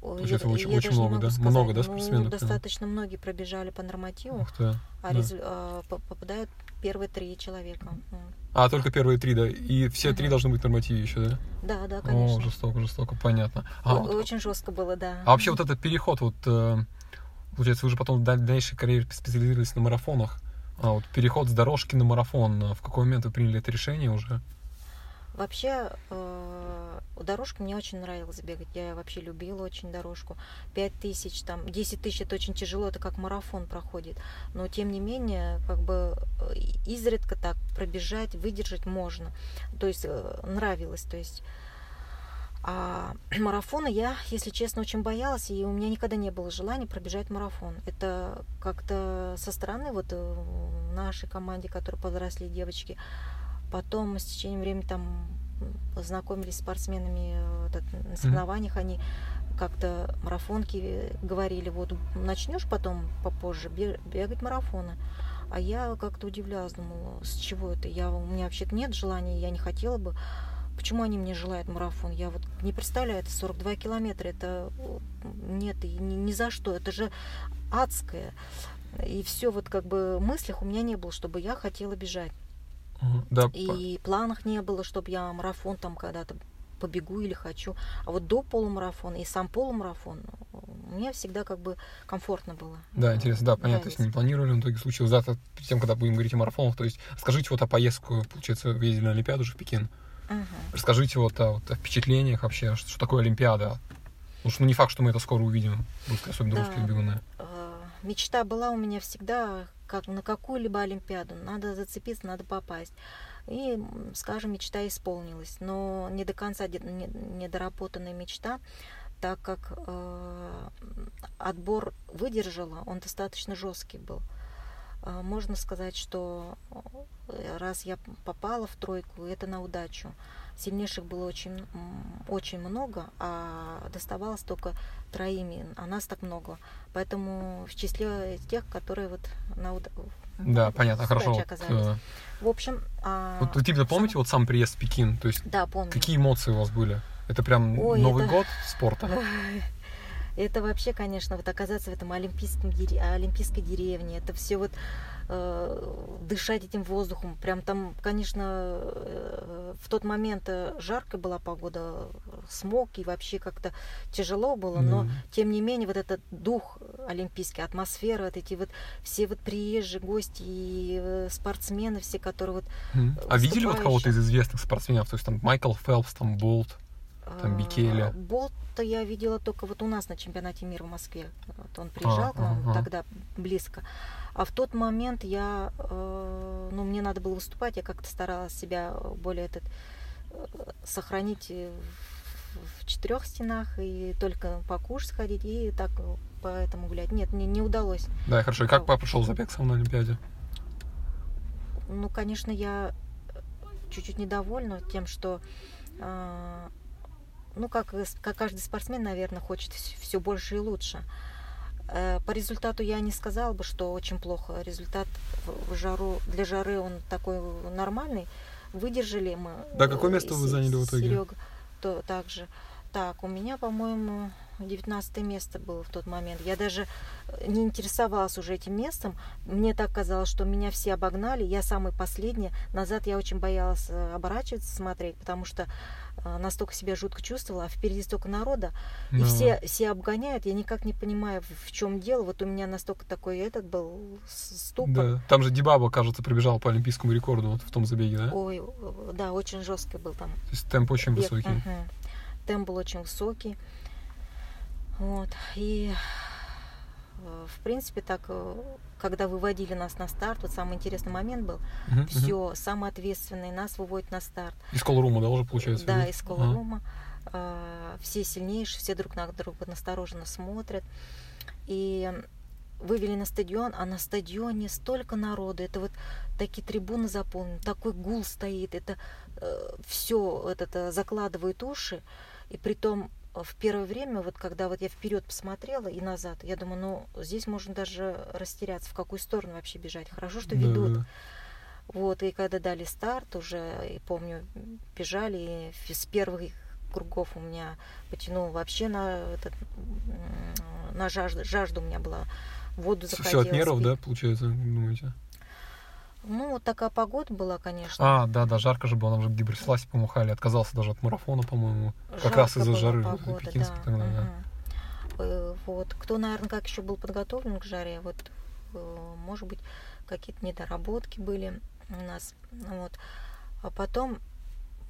Получается,
я-
очень-
я
очень много, да?
сказать.
Много, да,
Ну,
спортсменов, да?
достаточно многие пробежали по нормативу,
ты,
а
да.
резу- по- попадают первые три человека. М.
А, только первые три, да? И все три должны быть в нормативе еще, да?
Да, да,
О,
конечно.
жестоко, жестоко, понятно. А,
О-
вот-
Очень жестко было, да.
А вообще вот этот переход, вот, э, получается, вы же потом в даль- дальнейшей карьере специализировались на марафонах. А вот переход с дорожки на марафон, э, в какой момент вы приняли это решение уже?
Вообще, э, дорожку мне очень нравилось бегать. Я вообще любила очень дорожку. Пять тысяч, там, 10 тысяч это очень тяжело, это как марафон проходит. Но тем не менее, как бы э, изредка так пробежать, выдержать можно. То есть э, нравилось. То есть а марафона я, если честно, очень боялась, и у меня никогда не было желания пробежать марафон. Это как-то со стороны вот э, нашей команде, которые подросли девочки, потом с течением времени там познакомились с спортсменами э, это, на соревнованиях, они как-то марафонки говорили, вот начнешь потом попозже бе- бегать марафоны. А я как-то удивлялась, думала, с чего это? Я, у меня вообще нет желания, я не хотела бы. Почему они мне желают марафон? Я вот не представляю, это 42 километра, это э, нет, и ни, ни за что, это же адское. И все вот как бы мыслях у меня не было, чтобы я хотела бежать.
Да,
И планах не было, чтобы я марафон там когда-то побегу или хочу. А вот до полумарафона и сам полумарафон э, мне всегда как бы комфортно было.
да, интересно, да, понятно, то есть не планировали, в итоге случилось. Завтра, перед тем, когда будем говорить о марафонах, то есть скажите вот о поездку, получается, вы ездили на Олимпиаду же в Пекин.
Мгм.
Расскажите вот о, вот о впечатлениях вообще, что, что такое Олимпиада. Потому что ну, не факт, что мы это скоро увидим, русские, особенно
Да.
русские бегуны.
Э, Мечта была у меня всегда, как на какую-либо Олимпиаду. Надо зацепиться, надо попасть. И, скажем, мечта исполнилась. Но не до конца недоработанная мечта, так как э, отбор выдержала, он достаточно жесткий был. а, можно сказать, что э, раз я попала в тройку, это на удачу. Сильнейших было очень, очень много, а доставалось только троими, а нас так много. Поэтому в числе тех, которые вот на удачу.
Да, понятно, хорошо.
Оказались. Вот, в общем...
А... Вот вы именно помните сам... вот сам приезд в Пекин? То есть
да, помню.
Какие эмоции у вас были? Это прям Ой, Новый это... год спорта?
Это вообще, конечно, вот оказаться в этом олимпийском, олимпийской деревне, это все вот э, дышать этим воздухом. Прям там, конечно, э, в тот момент э, жаркая была погода, смог и вообще как-то тяжело было, но mm. тем не менее вот этот дух олимпийский, атмосфера, вот эти вот все вот приезжие гости и спортсмены все, которые вот.
Mm. А видели вот кого-то из известных спортсменов, то есть там Майкл Фелпс, там Болт? Там Бикеле. А,
Болта я видела только вот у нас на чемпионате мира в Москве. Вот он приезжал а, к нам ага. тогда близко. А в тот момент я, э, ну, мне надо было выступать, я как-то старалась себя более этот э, сохранить в, четырех стенах и только покушать сходить и так поэтому гулять. Нет, мне не удалось.
Да, хорошо. И как папа прошел забег сам на Олимпиаде?
Ну, конечно, я чуть-чуть недовольна тем, что э, ну, как, как каждый спортсмен, наверное, хочет все больше и лучше. Э, по результату я не сказала бы, что очень плохо. Результат в жару, для жары он такой нормальный. Выдержали мы.
Да, какое место вы заняли в итоге?
Серега, то также. Так, у меня, по-моему, 19 место было в тот момент. Я даже не интересовалась уже этим местом. Мне так казалось, что меня все обогнали. Я самый последний. Назад я очень боялась э, оборачиваться, смотреть, потому что э, настолько себя жутко чувствовала, а впереди столько народа, и ну. все, все обгоняют, я никак не понимаю, в чем дело. Вот у меня настолько такой этот был ступор.
Да. Там же Дибаба, кажется, пробежал по олимпийскому рекорду вот в том забеге, да?
Ой, да, очень жесткий был там.
То есть темп очень бег. высокий. Угу.
Темп был очень высокий. Вот. И э, в принципе, так, э, когда выводили нас на старт, вот самый интересный момент был, uh-huh, все, uh-huh. самый ответственный, нас выводят на старт.
Из колрума, да, уже получается?
Да, из колрума. Uh-huh. Все сильнейшие, все друг на друга настороженно смотрят. И вывели на стадион, а на стадионе столько народу, это вот такие трибуны заполнены, такой гул стоит, это э, все это закладывает уши, и при том в первое время, вот когда вот я вперед посмотрела и назад, я думаю, ну здесь можно даже растеряться, в какую сторону вообще бежать. Хорошо, что ведут. Да. Вот, и когда дали старт уже, и помню, бежали, и с первых кругов у меня потянуло вообще на, этот, на жажду, жажда у меня была, воду заходила.
Все от нервов, да, получается, думаете?
Ну, вот такая погода была, конечно.
А, да, да, жарко же было, нам же гиберсласе помахали, отказался даже от марафона, по-моему, как раз из-за жары
погода, пекинской да. тогда, да. Угу. Вот, кто, наверное, как еще был подготовлен к жаре, вот, э, может быть, какие-то недоработки были у нас, вот. А потом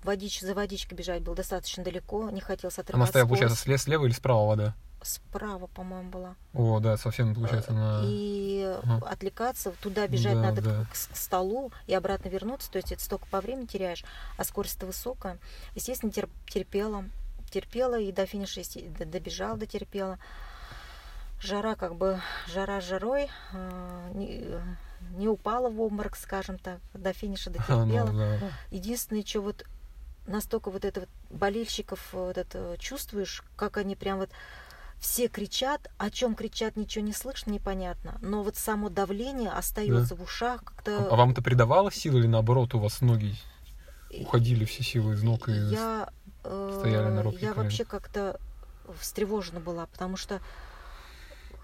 водич, за водичкой бежать было достаточно далеко, не хотелось отрываться.
Она стояла, получается, слева или справа вода?
Справа, по-моему, была.
О, да, совсем получается на...
И ага. отвлекаться, туда бежать да, надо да. К, к столу и обратно вернуться, то есть это столько по времени теряешь, а скорость высокая. Естественно, терп, терпела, терпела и до финиша добежала, дотерпела. Жара как бы, жара жарой, э, не, не упала в обморок, скажем так, до финиша дотерпела. А, ну, да. Единственное, что вот настолько вот это вот болельщиков вот это чувствуешь, как они прям вот все кричат, о чем кричат, ничего не слышно, непонятно. Но вот само давление остается да. в ушах как-то.
А вам это придавало силы или наоборот у вас ноги уходили все силы из ног и я, э, стояли на робких
Я вообще как-то встревожена была, потому что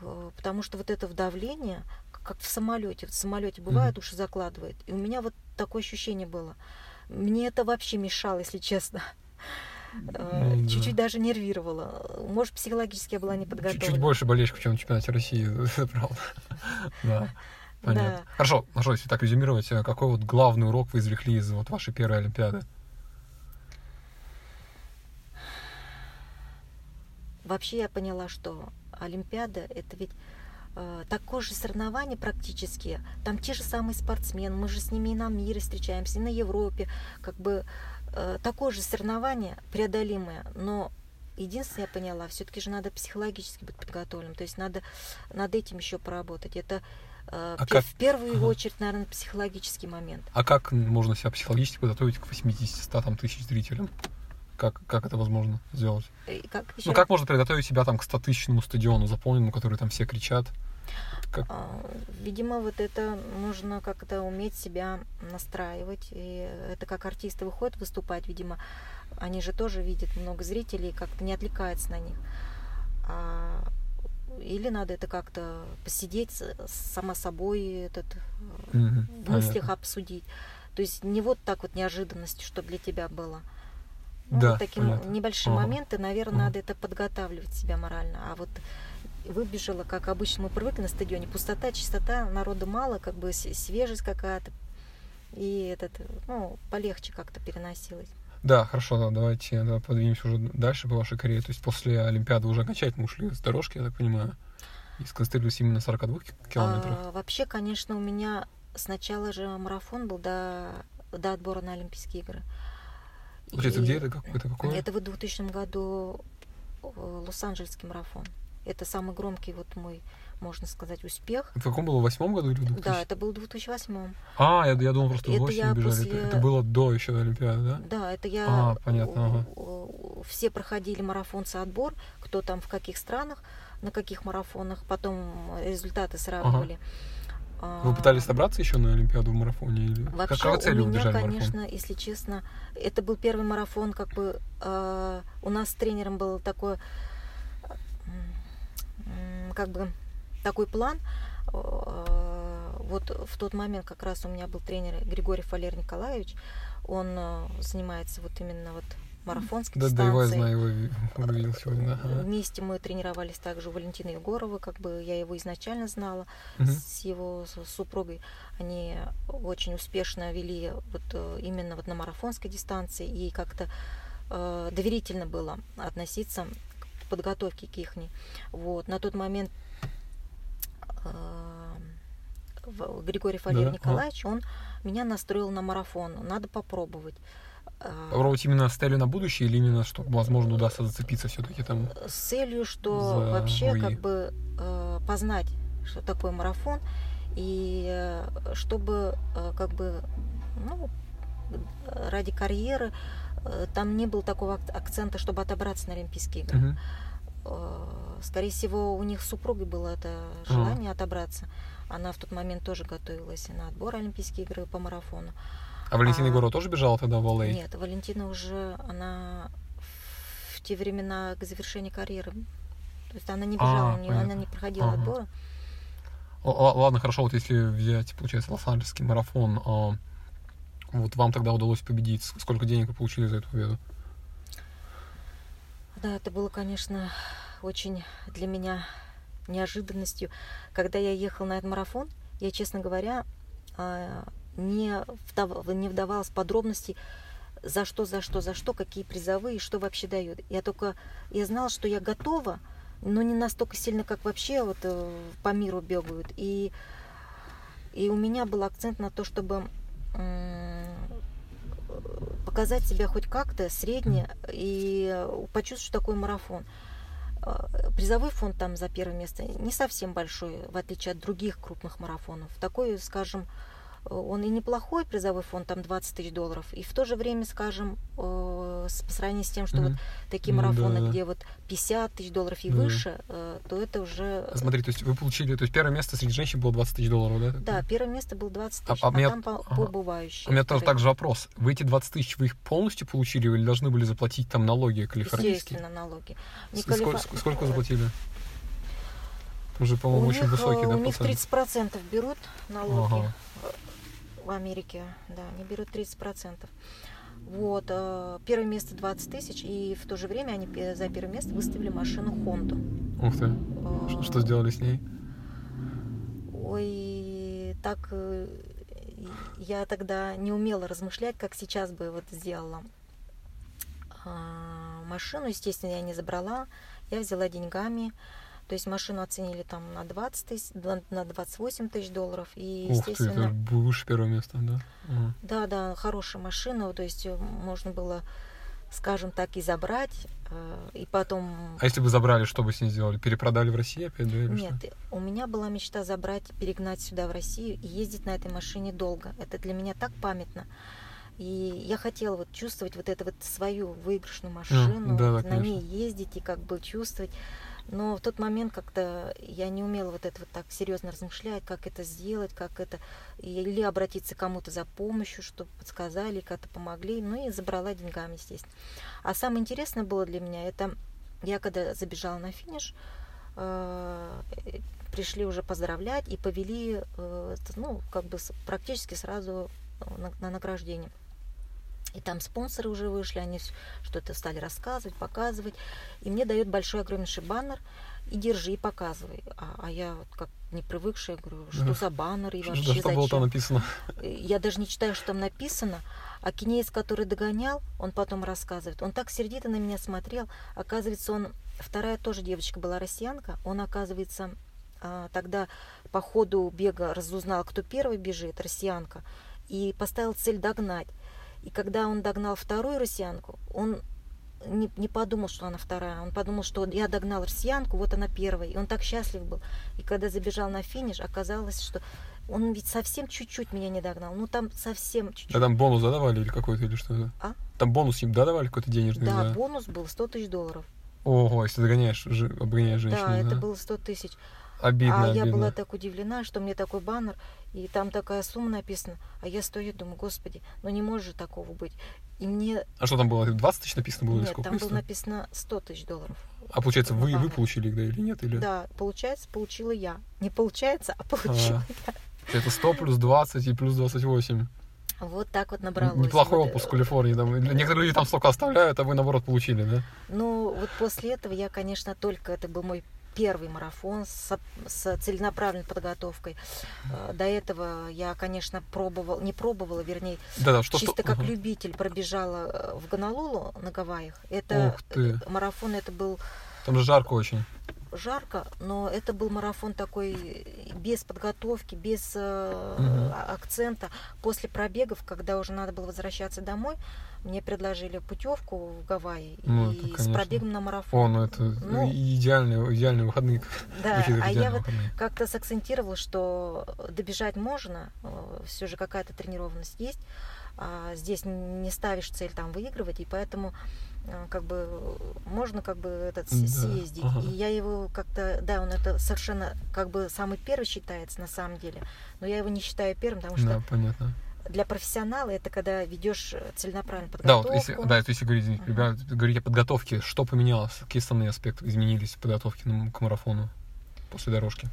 э, потому что вот это давление, как в самолете, в самолете бывает, mm-hmm. уши закладывает. И у меня вот такое ощущение было. Мне это вообще мешало, если честно. Э, ну, чуть-чуть да. даже нервировала. Может, психологически я была не подготовлена.
Чуть-чуть больше болельщиков, чем на чемпионате России, правда. Да. Понятно. Да. Хорошо, хорошо, если так резюмировать, э, какой вот главный урок вы извлекли из вот вашей первой Олимпиады?
Вообще я поняла, что Олимпиада это ведь э, такое же соревнование практически. Там те же самые спортсмены, мы же с ними и на мире встречаемся, и на Европе. Как бы Э, такое же соревнование преодолимое, но единственное я поняла, все-таки же надо психологически быть подготовленным, то есть надо над этим еще поработать. Это Э,
А как-
В первую
ага.
очередь, наверное, психологический момент.
А как можно себя психологически подготовить к 80-100 там, тысяч зрителям? Как, как это возможно сделать?
И как
Ну, как можно приготовить себя там к 100-тысячному стадиону заполненному, который там все кричат? Как...
А, Видимо, вот это нужно как-то уметь себя настраивать. И это как артисты выходят выступать, видимо, они же тоже видят много зрителей, как-то не отвлекается на них. А, Или надо это как-то посидеть сама собой, этот,
Мгм,
в мыслях
понятно.
обсудить. То есть не вот так вот неожиданностью, что для тебя было. Ну,
Да,
вот таким
понятно.
небольшие
Ага.
моменты, наверное,
Ага.
надо это подготавливать себя морально. А вот выбежала, как обычно мы привыкли на стадионе, пустота, чистота, народу мало, как бы свежесть какая-то. И этот, ну, полегче как-то переносилось.
Да, хорошо, да, давайте да, подвинемся уже дальше по вашей карьере. То есть после Олимпиады уже окончательно ушли с дорожки, я так понимаю, и сконцентрировались именно на 42 ки- километрах.
А, вообще, конечно, у меня сначала же марафон был до, до отбора на Олимпийские игры.
Получается,
И
где это? Какой-то какой?
Это в 2000 году э, Лос-Анджелесский марафон. Это самый громкий вот мой, можно сказать, успех.
Это в каком было? В восьмом году или в 2000?
Да, это был в 2008.
А, я, я думал, просто в
Это
осенью
я
бежали. Это-
после-
Это, было до еще Олимпиады, да?
Да, это я...
А, понятно, ага.
Все проходили марафонцы отбор, кто там в каких странах, на каких марафонах, потом результаты сравнивали.
Вы
А,
пытались добраться еще на Олимпиаду в марафоне? Или...
Вообще,
Какой
у
целью вы
меня, конечно,
марафон?
если честно, это был первый марафон, как бы э, у нас с тренером был такой, м, как бы такой план. Э, вот в тот момент как раз у меня был тренер Григорий Валерий Николаевич. Он э, занимается вот именно вот марафонской
Да, да, его я знаю, его ви- увидел сегодня. Ага.
Вместе мы тренировались также у Валентины Егорова, как бы я его изначально знала
Мгм.
с его с- супругой. Они очень успешно вели вот э, именно вот на марафонской дистанции и как-то э, доверительно было относиться к подготовке к ихней. Вот на тот момент в- Григорий Валерий
Да,
Николаевич, он меня настроил на марафон. Надо попробовать. Э,
Попробовать именно с целью на будущее или именно, что, возможно, удастся зацепиться все-таки там?
с целью, что
за
вообще
ОИ.
как бы э, познать, что такое марафон, и э, чтобы э, как бы ну, ради карьеры там не было такого ак- акцента, чтобы отобраться на Олимпийские игры. Э, Скорее всего, у них с супругой было это желание отобраться. Она в тот момент тоже готовилась на отбор Олимпийские игры по марафону.
А Валентина
А,
Егорова тоже бежала тогда в LA?
Нет, Валентина уже, она в те времена к завершению карьеры. То есть она не бежала,
А,
у
понятно.
она не проходила
Ага.
отбора.
Л- Ладно, хорошо, вот если взять, получается, Лос-Анджелесский марафон, а, вот вам тогда удалось победить. Сколько денег вы получили за эту победу?
Да, это было, конечно, очень для меня неожиданностью. Когда я ехала на этот марафон, я, честно говоря, а, не, вдав- не вдавалась в подробности, за что, за что, за что, какие призовые, что вообще дают. Я только, я знала, что я готова, но не настолько сильно, как вообще вот э, по миру бегают. И, и у меня был акцент на то, чтобы показать себя хоть как-то средне и почувствовать, что такое марафон. Э, Призовой фонд там за первое место не совсем большой, в отличие от других крупных марафонов. Такой, скажем, он и неплохой призовой фонд, там 20 тысяч долларов. И в то же время, скажем, э, с- по сравнению с тем, что
Мгм.
вот такие марафоны,
да.
где вот 50 тысяч долларов и
Да.
выше, э, то это уже...
Смотри, то есть вы получили, то есть первое место среди женщин было 20 тысяч долларов, да?
Да, первое место было 20
А-
тысяч,
а
а,
меня-
там по,
ага.
по.
У меня тоже
вторые.
также вопрос. Вы эти 20 тысяч, вы их полностью получили или должны были заплатить там налоги калифорнийские?
Естественно, налоги. Не
Сколько, сколько заплатили? Уже, по-моему, очень
них,
высокий,
э,
да,
У них
процент?
30% берут налоги
Ага.
В Америке. Да, они берут 30%. Вот, э, первое место 20 тысяч, и в то же время они за первое место выставили машину Хонду.
Ух ты.
Э,
Что сделали с ней?
Ой, так э, я тогда не умела размышлять, как сейчас бы вот сделала. Машину, естественно, я не забрала, я взяла деньгами. То есть машину оценили там на 20 тысяч, на на 28 тысяч долларов. И,
Ух ты, это
естественно,
выше первого места, да?
Да, да, хорошая машина. То есть э, можно было скажем так, и забрать, э, и потом...
А если бы забрали, что бы с ней сделали? Перепродали в России опять, да? или
Нет,
что?
у меня была мечта забрать, перегнать сюда в Россию и ездить на этой машине долго. Это для меня так памятно. И я хотела вот чувствовать вот эту вот свою выигрышную машину,
да, да,
вот на
конечно.
ней ездить и как бы чувствовать. Но в тот момент как-то я не умела вот это вот так серьезно размышлять, как это сделать, как это, или обратиться к кому-то за помощью, чтобы подсказали, как-то помогли. Ну и забрала деньгами, естественно. А самое интересное было для меня, это я когда забежала на финиш, э, пришли уже поздравлять и повели, э, ну, как бы практически сразу на, на награждение. И там спонсоры уже вышли, они что-то стали рассказывать, показывать. И мне дает большой огромнейший баннер, и держи, и показывай. А, а я вот как не привыкшая, говорю, что
Ага.
за баннер и вообще
что было там
зачем?
написано?
Я даже не читаю, что там написано. А кинеец, который догонял, он потом рассказывает. Он так сердито на меня смотрел. Оказывается, он... Вторая тоже девочка была россиянка. Он, оказывается, а, тогда по ходу бега разузнал, кто первый бежит, россиянка, и поставил цель догнать. И когда он догнал вторую россиянку, он не, не подумал, что она вторая. Он подумал, что я догнал россиянку, вот она первая. И он так счастлив был. И когда забежал на финиш, оказалось, что он ведь совсем чуть-чуть меня не догнал. Ну, там совсем чуть-чуть.
А там бонус да, давали или какой-то, или что-то?
А?
Там бонус им да, давали какой-то денежный?
Да,
за-
бонус был 100 тысяч долларов.
Ого, если догоняешь, обгоняешь женщину,
да,
да?
это было 100 тысяч.
Обидно,
а я
обидно.
была так удивлена, что мне такой баннер, и там такая сумма написана. А я стою и думаю, господи, ну не может же такого быть. И мне...
А что там было? 20 тысяч написано было
Нет,
сколько?
там было написано 100 тысяч долларов.
А получается, вы, вы получили их, да, или нет? Или...
Да, получается, получила я. Не получается, а получила я.
Это 100 плюс 20 и плюс 28.
Вот так вот набралось.
Неплохой
Вот,
отпуск в Калифорнии. Там. Некоторые люди там столько оставляют, а вы, наоборот, получили, да?
Ну, вот после этого я, конечно, только это был мой первый марафон с, с целенаправленной подготовкой. Э, До этого я, конечно, пробовала, не пробовала, вернее,
Да-да, что
чисто
что-
как
ага.
любитель пробежала э, в Гонолулу на Гавайях. Это э, марафон, это был
Там же жарко очень.
Жарко, но это был марафон такой без подготовки, без э, а- акцента. После пробегов, когда уже надо было возвращаться домой, мне предложили путевку в Гавайи
Ну,
и
это,
с пробегом на марафон.
О, ну это
Ну.
идеальные, идеальные выходные.
Да, а я вот как-то сакцентировала, что добежать можно, все же какая-то тренированность есть. а здесь не ставишь цель там выигрывать, и поэтому э, как бы можно как бы этот
Да,
съездить.
ага.
И я его как-то, да, он это совершенно как бы самый первый считается на самом деле, но я его не считаю первым, потому что
Да, понятно.
для профессионала это когда ведешь целенаправленную
Да,
подготовку.
вот если, да, если говорить, ребят, говорить о подготовке, что поменялось, какие основные аспекты изменились в подготовке к марафону после дорожки?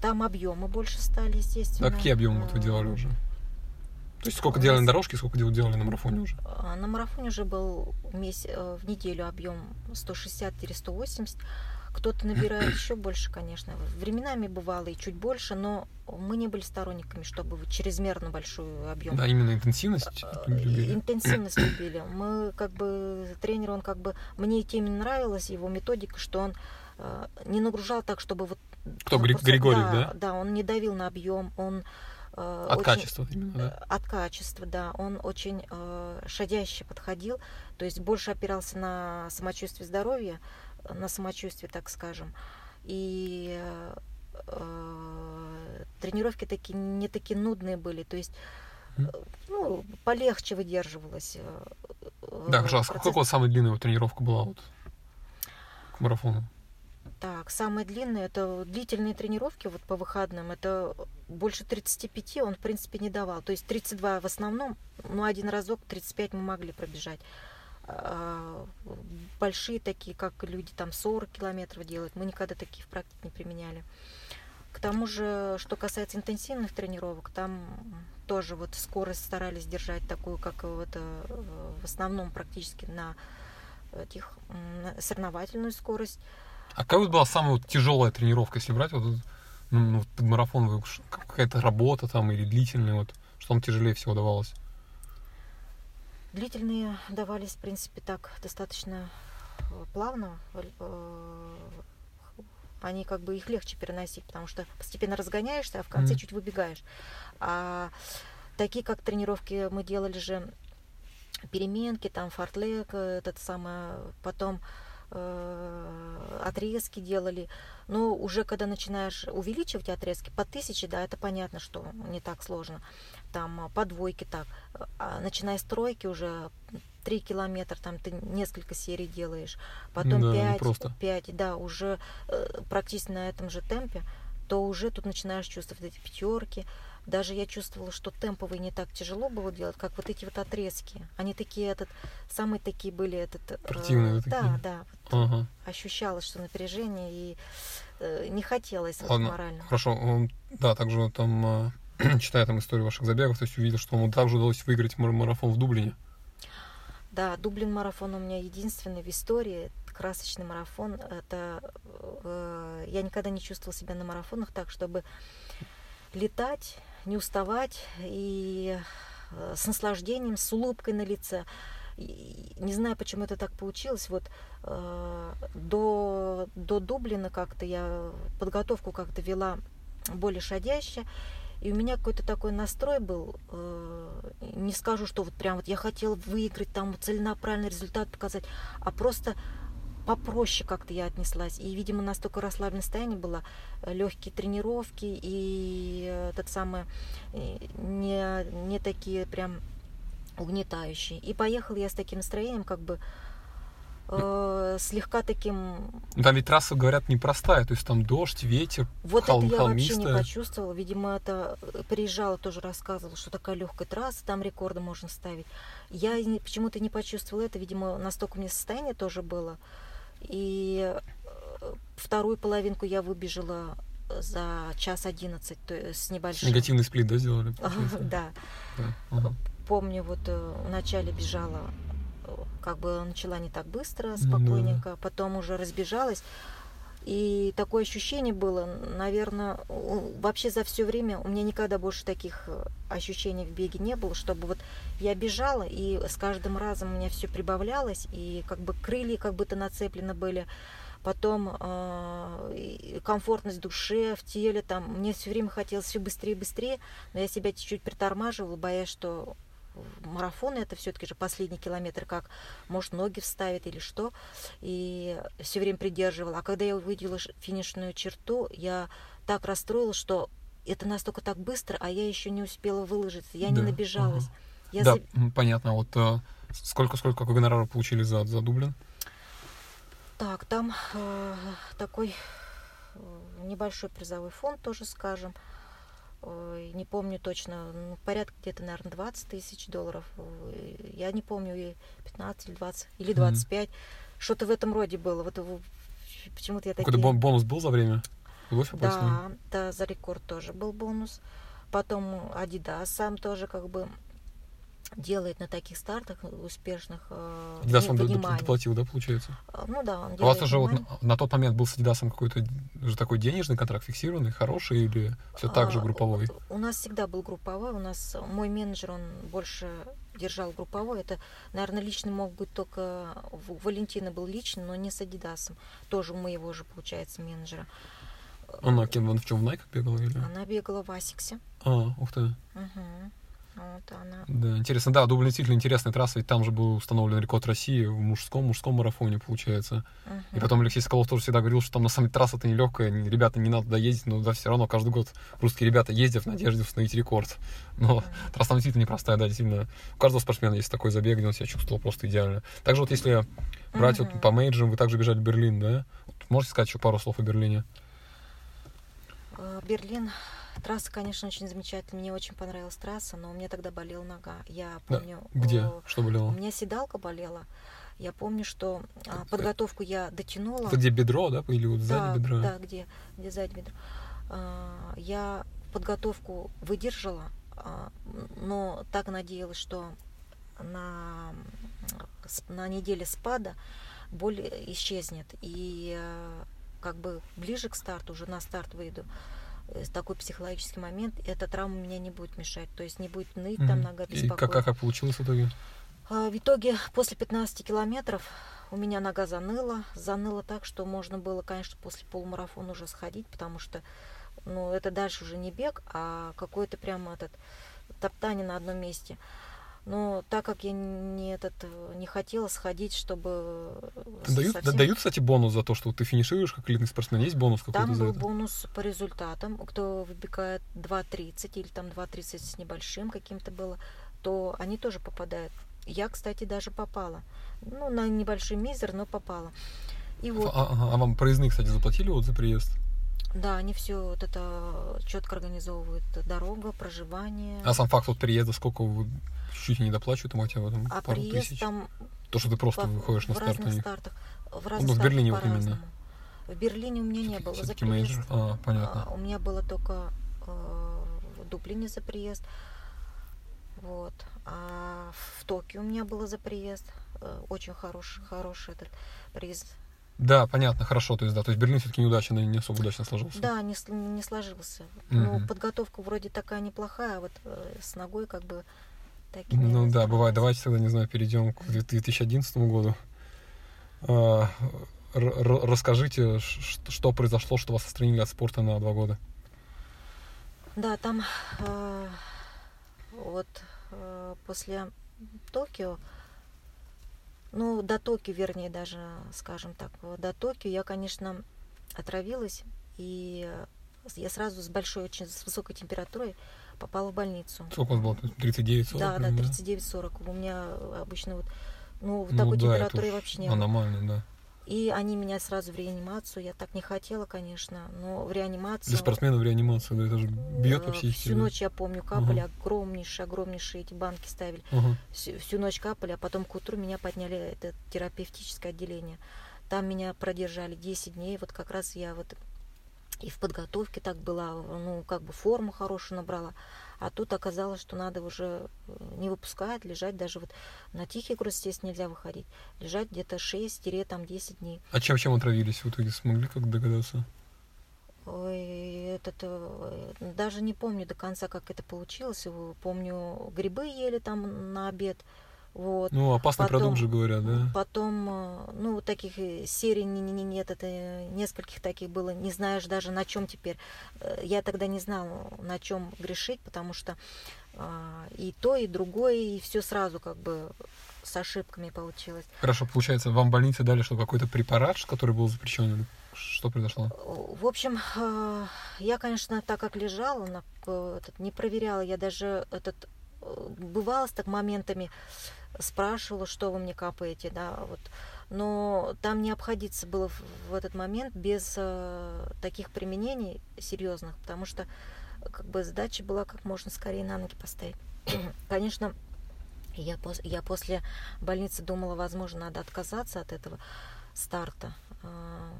Там объемы больше стали, естественно.
А какие объемы вот вы
Э,
делали уже? То есть сколько делали на дорожке, сколько дел- делали на марафоне уже?
А, На марафоне уже был меся- э, в неделю объем 160-180. Кто-то набирает еще больше, конечно. Временами бывало и чуть больше, но мы не были сторонниками, чтобы чрезмерно большой объем.
Да, именно интенсивность
Э,
любили.
Интенсивность любили. Мы как бы тренер, он как бы мне и тем нравилась его методика, что он э, не нагружал так, чтобы вот
Кто, Гри-
просто-
Григорьев,
да?
да?
Да, он не давил на объем, он
От
очень-
качества именно, да?
Э, От качества, да. Он очень э, шадяще подходил, то есть больше опирался на самочувствие здоровья, э, на самочувствие, так скажем. И э, э, тренировки такие не такие нудные были, то есть э, ну, полегче выдерживалось. э,
Да,
э,
хорошо. А
процесс.
вас самая длинная тренировка была вот к марафону?
Так, самое длинное это длительные тренировки вот по выходным. Это больше 35 он, в принципе, не давал. То есть 32 в основном, но один разок 35 мы могли пробежать. А, Большие такие, как люди там 40 километров делают, мы никогда такие в практике не применяли. К тому же, что касается интенсивных тренировок, там тоже вот скорость старались держать такую, как вот э, в основном практически на этих на соревновательную скорость.
А какая вот была самая вот тяжелая тренировка, если брать вот, ну, ну, под марафон, какая-то работа там или длительная, вот, что вам тяжелее всего давалось?
Длительные давались, в принципе, так достаточно э, плавно. Э, Они как бы их легче переносить, потому что постепенно разгоняешься, а в конце
Мгм.
чуть выбегаешь. А такие как тренировки мы делали же переменки, там фортлек, э, этот самый, потом отрезки делали. Но уже когда начинаешь увеличивать отрезки по тысяче, да, это понятно, что не так сложно. Там по двойке так. А начиная с тройки уже 3 километра, там ты несколько серий делаешь, потом да, 5, 5, да, уже э, практически на этом же темпе, то уже тут начинаешь чувствовать эти пятерки, даже я чувствовала, что темповые не так тяжело было делать, как вот эти вот отрезки. Они такие, этот, самые такие были, этот...
Э, Противные
э, такие. Да, да. Вот ага. Ощущалось, что напряжение, и э, не хотелось
Ладно, морально. Хорошо, да, также там, э, читая там историю ваших забегов, то есть увидел, что вам также удалось выиграть марафон в Дублине.
Да, Дублин марафон у меня единственный в истории, красочный марафон. Это э, я никогда не чувствовала себя на марафонах так, чтобы летать не уставать и э, с наслаждением, с улыбкой на лице. Не знаю, почему это так получилось. Вот э, до, до Дублина как-то я подготовку как-то вела более шадяще. И у меня какой-то такой настрой был, э, не скажу, что вот прям вот я хотела выиграть, там целенаправленный результат показать, а просто попроще как-то я отнеслась. И, видимо, настолько расслабленное состояние было, э, легкие тренировки и э, тот самый э, не, не такие прям угнетающие. И поехал я с таким настроением, как бы э, слегка таким...
Там ведь трасса, говорят, непростая, то есть там дождь, ветер,
Вот холм, это я холмистая. вообще не почувствовала. Видимо, это приезжала, тоже рассказывала, что такая легкая трасса, там рекорды можно ставить. Я почему-то не почувствовала это, видимо, настолько мне состояние тоже было. И э, вторую половинку я выбежала за час одиннадцать с небольшим.
Негативный сплит, да, сделали?
Да. Помню, вот э, вначале бежала, как бы начала не так быстро, спокойненько, потом уже разбежалась. И такое ощущение было, наверное, вообще за все время у меня никогда больше таких э, ощущений в беге не было, чтобы вот я бежала, и с каждым разом у меня все прибавлялось, и как бы крылья как будто нацеплены были, потом э, комфортность в душе, в теле, там, мне все время хотелось все быстрее и быстрее, но я себя чуть-чуть притормаживала, боясь, что марафон это все-таки же последний километр, как может ноги вставит или что, и все время придерживала. А когда я увидела финишную черту, я так расстроилась, что это настолько так быстро, а я еще не успела выложиться, я да. не набежалась. Ага.
Я да, за... понятно. Вот э, сколько, сколько, какой гонорар получили за, за Дублин?
Так, там э, такой э, небольшой призовой фонд тоже, скажем не помню точно, ну, порядка где-то, наверное, 20 тысяч долларов. Я не помню, 15 или 20, или 25. Mm-hmm. Что-то в этом роде было. Вот почему-то я такие...
Какой-то бонус был за время?
Да, да, за рекорд тоже был бонус. Потом Adidas сам тоже как бы делает на таких стартах успешных
э, Adidas он доплатил, да, получается?
А, ну да, он
У вас уже вот на, на тот момент был с Adidas какой-то уже такой денежный контракт фиксированный, хороший или все так же а, групповой?
У нас всегда был групповой, у нас мой менеджер, он больше держал групповой. Это, наверное, личный мог быть только... У Валентина был личный, но не с Адидасом. Тоже у моего же, получается, менеджера.
Она кем, он в чем, в Nike бегала? Или?
Она бегала в Асиксе.
А, ух ты.
Угу. Вот она.
Да, интересно, да, Дублин действительно интересная трасса, ведь там же был установлен рекорд России в мужском, мужском марафоне, получается. Uh-huh. И потом Алексей Соколов тоже всегда говорил, что там на самом деле трасса-то нелегкая, ребята, не надо туда ездить, но да, все равно каждый год русские ребята ездят в надежде установить рекорд. Но uh-huh. трасса там действительно непростая, да, действительно. У каждого спортсмена есть такой забег, где он себя чувствовал просто идеально. Также вот если брать uh-huh. вот по мейджам, вы также бежали в Берлин, да? Вот можете сказать еще пару слов о Берлине?
Э, Берлин Трасса, конечно, очень замечательная. Мне очень понравилась трасса, но у меня тогда болела нога. Я помню...
Да. Где? О,
что
болело?
У меня седалка болела. Я помню, что а, подготовку я дотянула.
Это где бедро, да? Или вот сзади
да,
бедра?
Да, где, где сзади бедро. А, я подготовку выдержала, а, но так надеялась, что на, на неделе спада боль исчезнет. И как бы ближе к старту, уже на старт выйду, такой психологический момент, эта травма меня не будет мешать, то есть не будет ныть mm-hmm. там нога беспокоить.
И как, как получилось в итоге?
А, в итоге после 15 километров у меня нога заныла, заныла так, что можно было, конечно, после полумарафона уже сходить, потому что, ну, это дальше уже не бег, а какой-то прямо этот топтание на одном месте. Но так как я не этот не хотела сходить, чтобы
Дают,
совсем-
дают, кстати, бонус за то, что ты финишируешь как элитный спортсмен. Есть бонус какой-то
Там был
это?
бонус по результатам. Кто выбегает 2.30 или там 2.30 с небольшим каким-то было, то они тоже попадают. Я, кстати, даже попала. Ну, на небольшой мизер, но попала. И вот,
А, ага. А вам проездные, кстати, заплатили вот за приезд?
Да, они все вот это четко организовывают. Дорога, проживание.
А сам факт вот приезда, сколько вы чуть не доплачивают, хотя бы там
А
пару
приезд
тысяч?
там
То, что ты просто
по-
выходишь на
в
старт у них.
стартах. В
Ну,
разных
в
стартах
Берлине вот именно.
В Берлине у меня не было за приезд.
А, понятно.
А, У меня было только э, в Дублине за приезд. Вот. А в Токио у меня было за приезд. Э, Очень хороший, хороший этот приезд.
Да, понятно, хорошо. То есть, да, то есть Берлин все-таки неудачно, не особо удачно сложился.
Да, не, не сложился. Ну,
Мгм.
подготовка вроде такая неплохая, а вот э, с ногой как бы так и
Ну да, бывает. Давайте тогда, не знаю, перейдем к 2011 году. А, р- Расскажите, ш- что произошло, что вас отстранили от спорта на два года?
Да, там э, вот э, после Токио, ну, до Токио, вернее, даже, скажем так, до Токио я, конечно, отравилась, и я сразу с большой, очень с высокой температурой попала в больницу.
Сколько у вас было? 39 40
Да, да,
примерно,
39-40. У меня обычно вот, ну, в
Ну
такой
да,
температуре вообще не было.
Аномально, да.
И они меня сразу в реанимацию. Я так не хотела, конечно, но в реанимацию.
Для спортсмена в реанимации, да, это же бьет
Э,
по психике.
Всю ночь, я помню, капали, огромнейшие, огромнейшие эти банки ставили.
Ага.
Всю, всю ночь капали, а потом к утру меня подняли это терапевтическое отделение. Там меня продержали 10 дней. Вот как раз я вот и в подготовке так была, ну, как бы форму хорошую набрала. А тут оказалось, что надо уже э, не выпускать, лежать даже вот на тихий груз, естественно, нельзя выходить. Лежать где-то 6-10 дней.
А чем, чем отравились? В итоге смогли как догадаться?
Ой, этот, э, даже не помню до конца, как это получилось. Помню, грибы ели там на обед. Вот.
Ну, опасный
Потом-
продукт же говорят, да?
Потом, э, ну, таких э, серий не, не- не- нет, это э, нескольких таких было. Не знаешь даже на чем теперь. Я тогда не знала, на чем грешить, потому что а, и то, и другое, и все сразу как бы с ошибками получилось.
Хорошо, получается, вам в больнице дали что, какой-то препарат, который был запрещен? Что произошло?
В общем, я, конечно, так как лежала, не проверяла, я даже этот бывало так моментами спрашивала, что вы мне капаете, да, вот. Но там не обходиться было в, этот момент без э, таких применений серьезных, потому что как бы задача была как можно скорее на ноги поставить. Конечно, я, пос- я после больницы думала, возможно, надо отказаться от этого старта. э,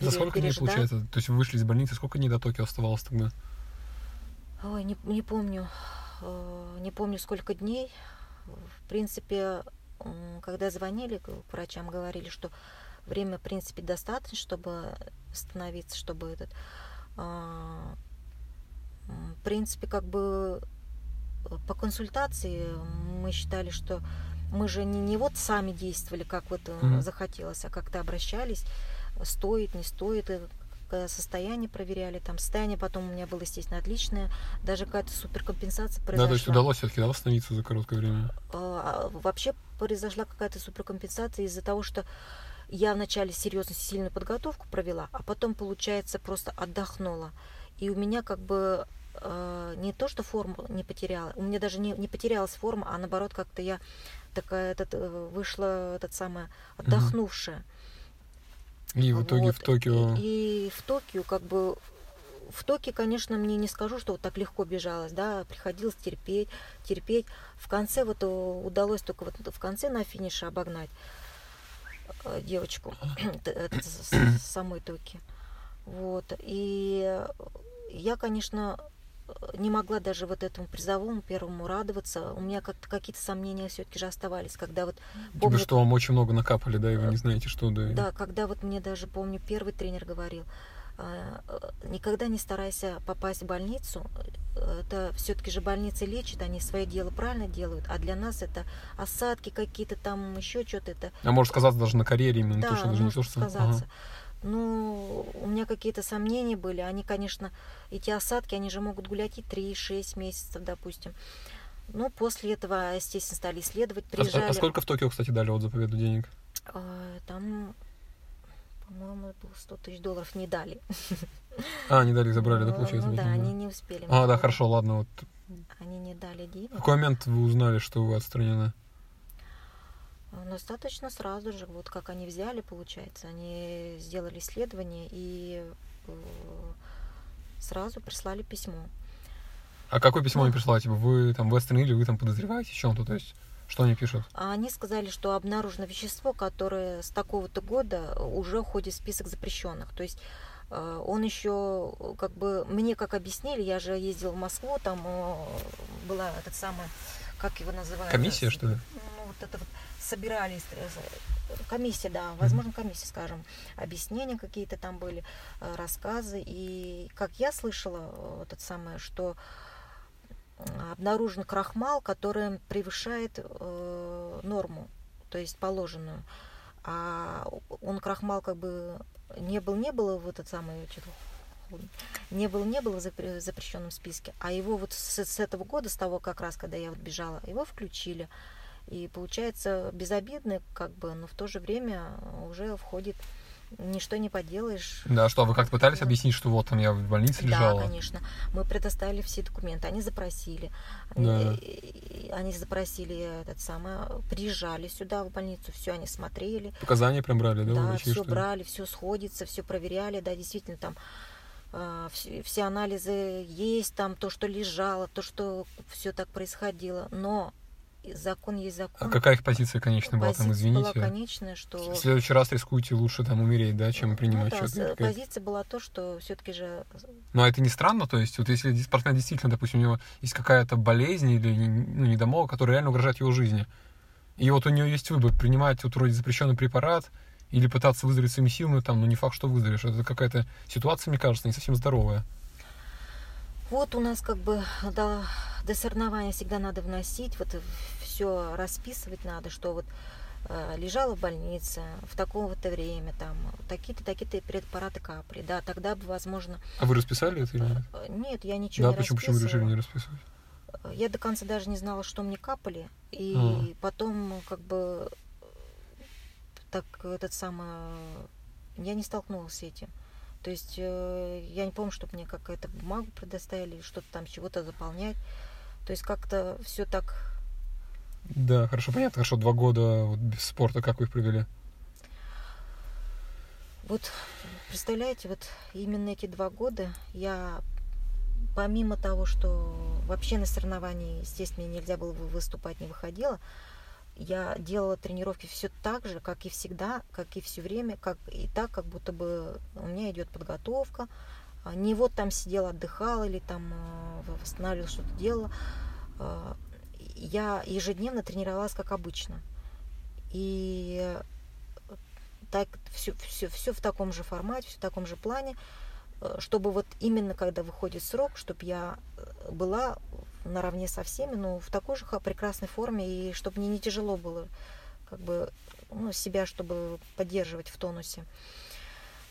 За сколько дней, получается? То есть вы вышли из больницы, сколько дней до Токио оставалось тогда?
Ой, не, не помню. э, Не помню, сколько дней. В принципе, когда звонили к врачам, говорили, что время, в принципе, достаточно, чтобы остановиться, чтобы этот... а, В принципе, как бы э, по консультации мы считали, что мы же не, не вот сами действовали, как вот
Мгм.
захотелось, а как-то обращались, стоит, не стоит, состояние проверяли, там состояние потом у меня было, естественно, отличное, даже какая-то суперкомпенсация произошла.
Да, то есть удалось все-таки да, восстановиться за короткое время.
А, Вообще произошла какая-то суперкомпенсация из-за того, что я вначале серьезно сильную подготовку провела, а потом, получается, просто отдохнула. И у меня как бы э, не то, что форму не потеряла, у меня даже не, не потерялась форма, а наоборот, как-то я такая этот, э, вышла этот самая отдохнувшая.
И в итоге
Вот.
в Токио...
И, и в Токио, как бы, в Токио, конечно, мне не скажу, что вот так легко бежалось, да, приходилось терпеть, терпеть. В конце вот э, удалось только вот в конце на финише обогнать э, девочку с самой Токи. Вот. И я, конечно, не могла даже вот этому призовому первому радоваться. У меня как-то какие-то сомнения все-таки же оставались, когда вот помню,
что вам очень много накапали, да, и вы не знаете, что, да.
да, когда вот мне даже, помню, первый тренер говорил, а, э, никогда не старайся попасть в больницу. Э, Это все-таки же больницы лечат, они свое дело правильно делают, а для нас это осадки какие-то там, еще что-то это.
А может сказаться даже на карьере именно,
да,
то, что даже не то, что...
сказаться. Ну, у меня какие-то сомнения были. Они, конечно, эти осадки, они же могут гулять и 3-6 месяцев, допустим. Ну, после этого, естественно, стали исследовать,
А,
приезжали.
а сколько в Токио, кстати, дали вот за победу денег?
А, Там, по-моему, было 100 тысяч долларов не дали.
А, не дали, забрали, да,
Ну,
получается?
Ну да,
деньги?
они не успели.
А, да, хорошо, ладно. Вот.
Они не дали
В
денег.
какой момент вы узнали, что вы отстранены?
А, Достаточно сразу же, вот как они взяли, получается, они сделали исследование и э, сразу прислали письмо.
А какое письмо
Ну.
они прислали? Типа, вы там вы отстранили, вы там подозреваете в чем-то? То есть, что они пишут?
А они сказали, что обнаружено вещество, которое с такого-то года уже входит в список запрещенных. То есть э, он еще, э, как бы, мне как объяснили, я же ездила в Москву, там была этот самый, как его называют?
Комиссия, что ли?
Ну, вот это вот собирались, э, комиссия, да, возможно, комиссия, скажем, объяснения какие-то там были, э, рассказы. И как я слышала, э, этот самое, что обнаружен крахмал, который превышает э, норму, то есть положенную. А он крахмал как бы не был, не было в этот самый что-то не был, не было в запрещенном списке, а его вот с, с этого года, с того как раз, когда я вот бежала, его включили. И получается безобидный, как бы, но в то же время уже входит ничто не поделаешь.
Да, что, вы как-то пытались
Да.
объяснить, что вот там я в больнице
Да,
лежала?
конечно. Мы предоставили все документы. Они запросили.
Да.
Они, и- они запросили этот самый, приезжали сюда в больницу, все они смотрели.
Показания прям брали, да,
Да,
врачей,
все брали, все сходится, все проверяли, да, действительно там а, все, все анализы есть, там то, что лежало, то, что все так происходило, но закон есть
А
закон.
какая их позиция конечная была там,
Позиция была
извините?
конечная, что
В следующий раз рискуйте лучше там умереть, да, чем принимать
ну, да,
что-то.
с- позиция была то, что все-таки же
Ну, а это не странно, то есть, вот если спортсмен действительно, допустим, у него есть какая-то болезнь или ну, недомолвок, которая реально угрожает его жизни, и вот у него есть выбор, принимать вот вроде запрещенный препарат или пытаться выздороветь своими силами, там, ну, не факт, что выздоровеешь. Это какая-то ситуация, мне кажется, не совсем здоровая.
Вот у нас как бы до, до соревнования всегда надо вносить, вот все расписывать надо, что вот э, лежала в больнице в такое-то время, там, такие-то, такие-то препараты капли, да, тогда бы, возможно...
А вы расписали это или нет?
э, Нет, я ничего
Да,
не
почему, почему вы решили
расписывала.
не расписывать?
Я до конца даже не знала, что мне капали, и
А.
потом как бы так этот самый... Я не столкнулась с этим. То есть э, я не помню, чтобы мне какая-то бумагу предоставили, что-то там чего-то заполнять. То есть как-то все так...
Да, хорошо, понятно, хорошо, два года вот без спорта, как вы их провели?
Вот представляете, вот именно эти два года я помимо того, что вообще на соревновании, естественно, нельзя было бы выступать, не выходила, я делала тренировки все так же, как и всегда, как и все время, как и так, как будто бы у меня идет подготовка. А Не вот там сидела, отдыхала или там э, восстанавливала, что-то делала. А, Я ежедневно тренировалась, как обычно. И так все, все, все в таком же формате, все в таком же плане, чтобы вот именно когда выходит срок, чтобы я была наравне со всеми, но в такой же прекрасной форме, и чтобы мне не тяжело было как бы ну, себя, чтобы поддерживать в тонусе.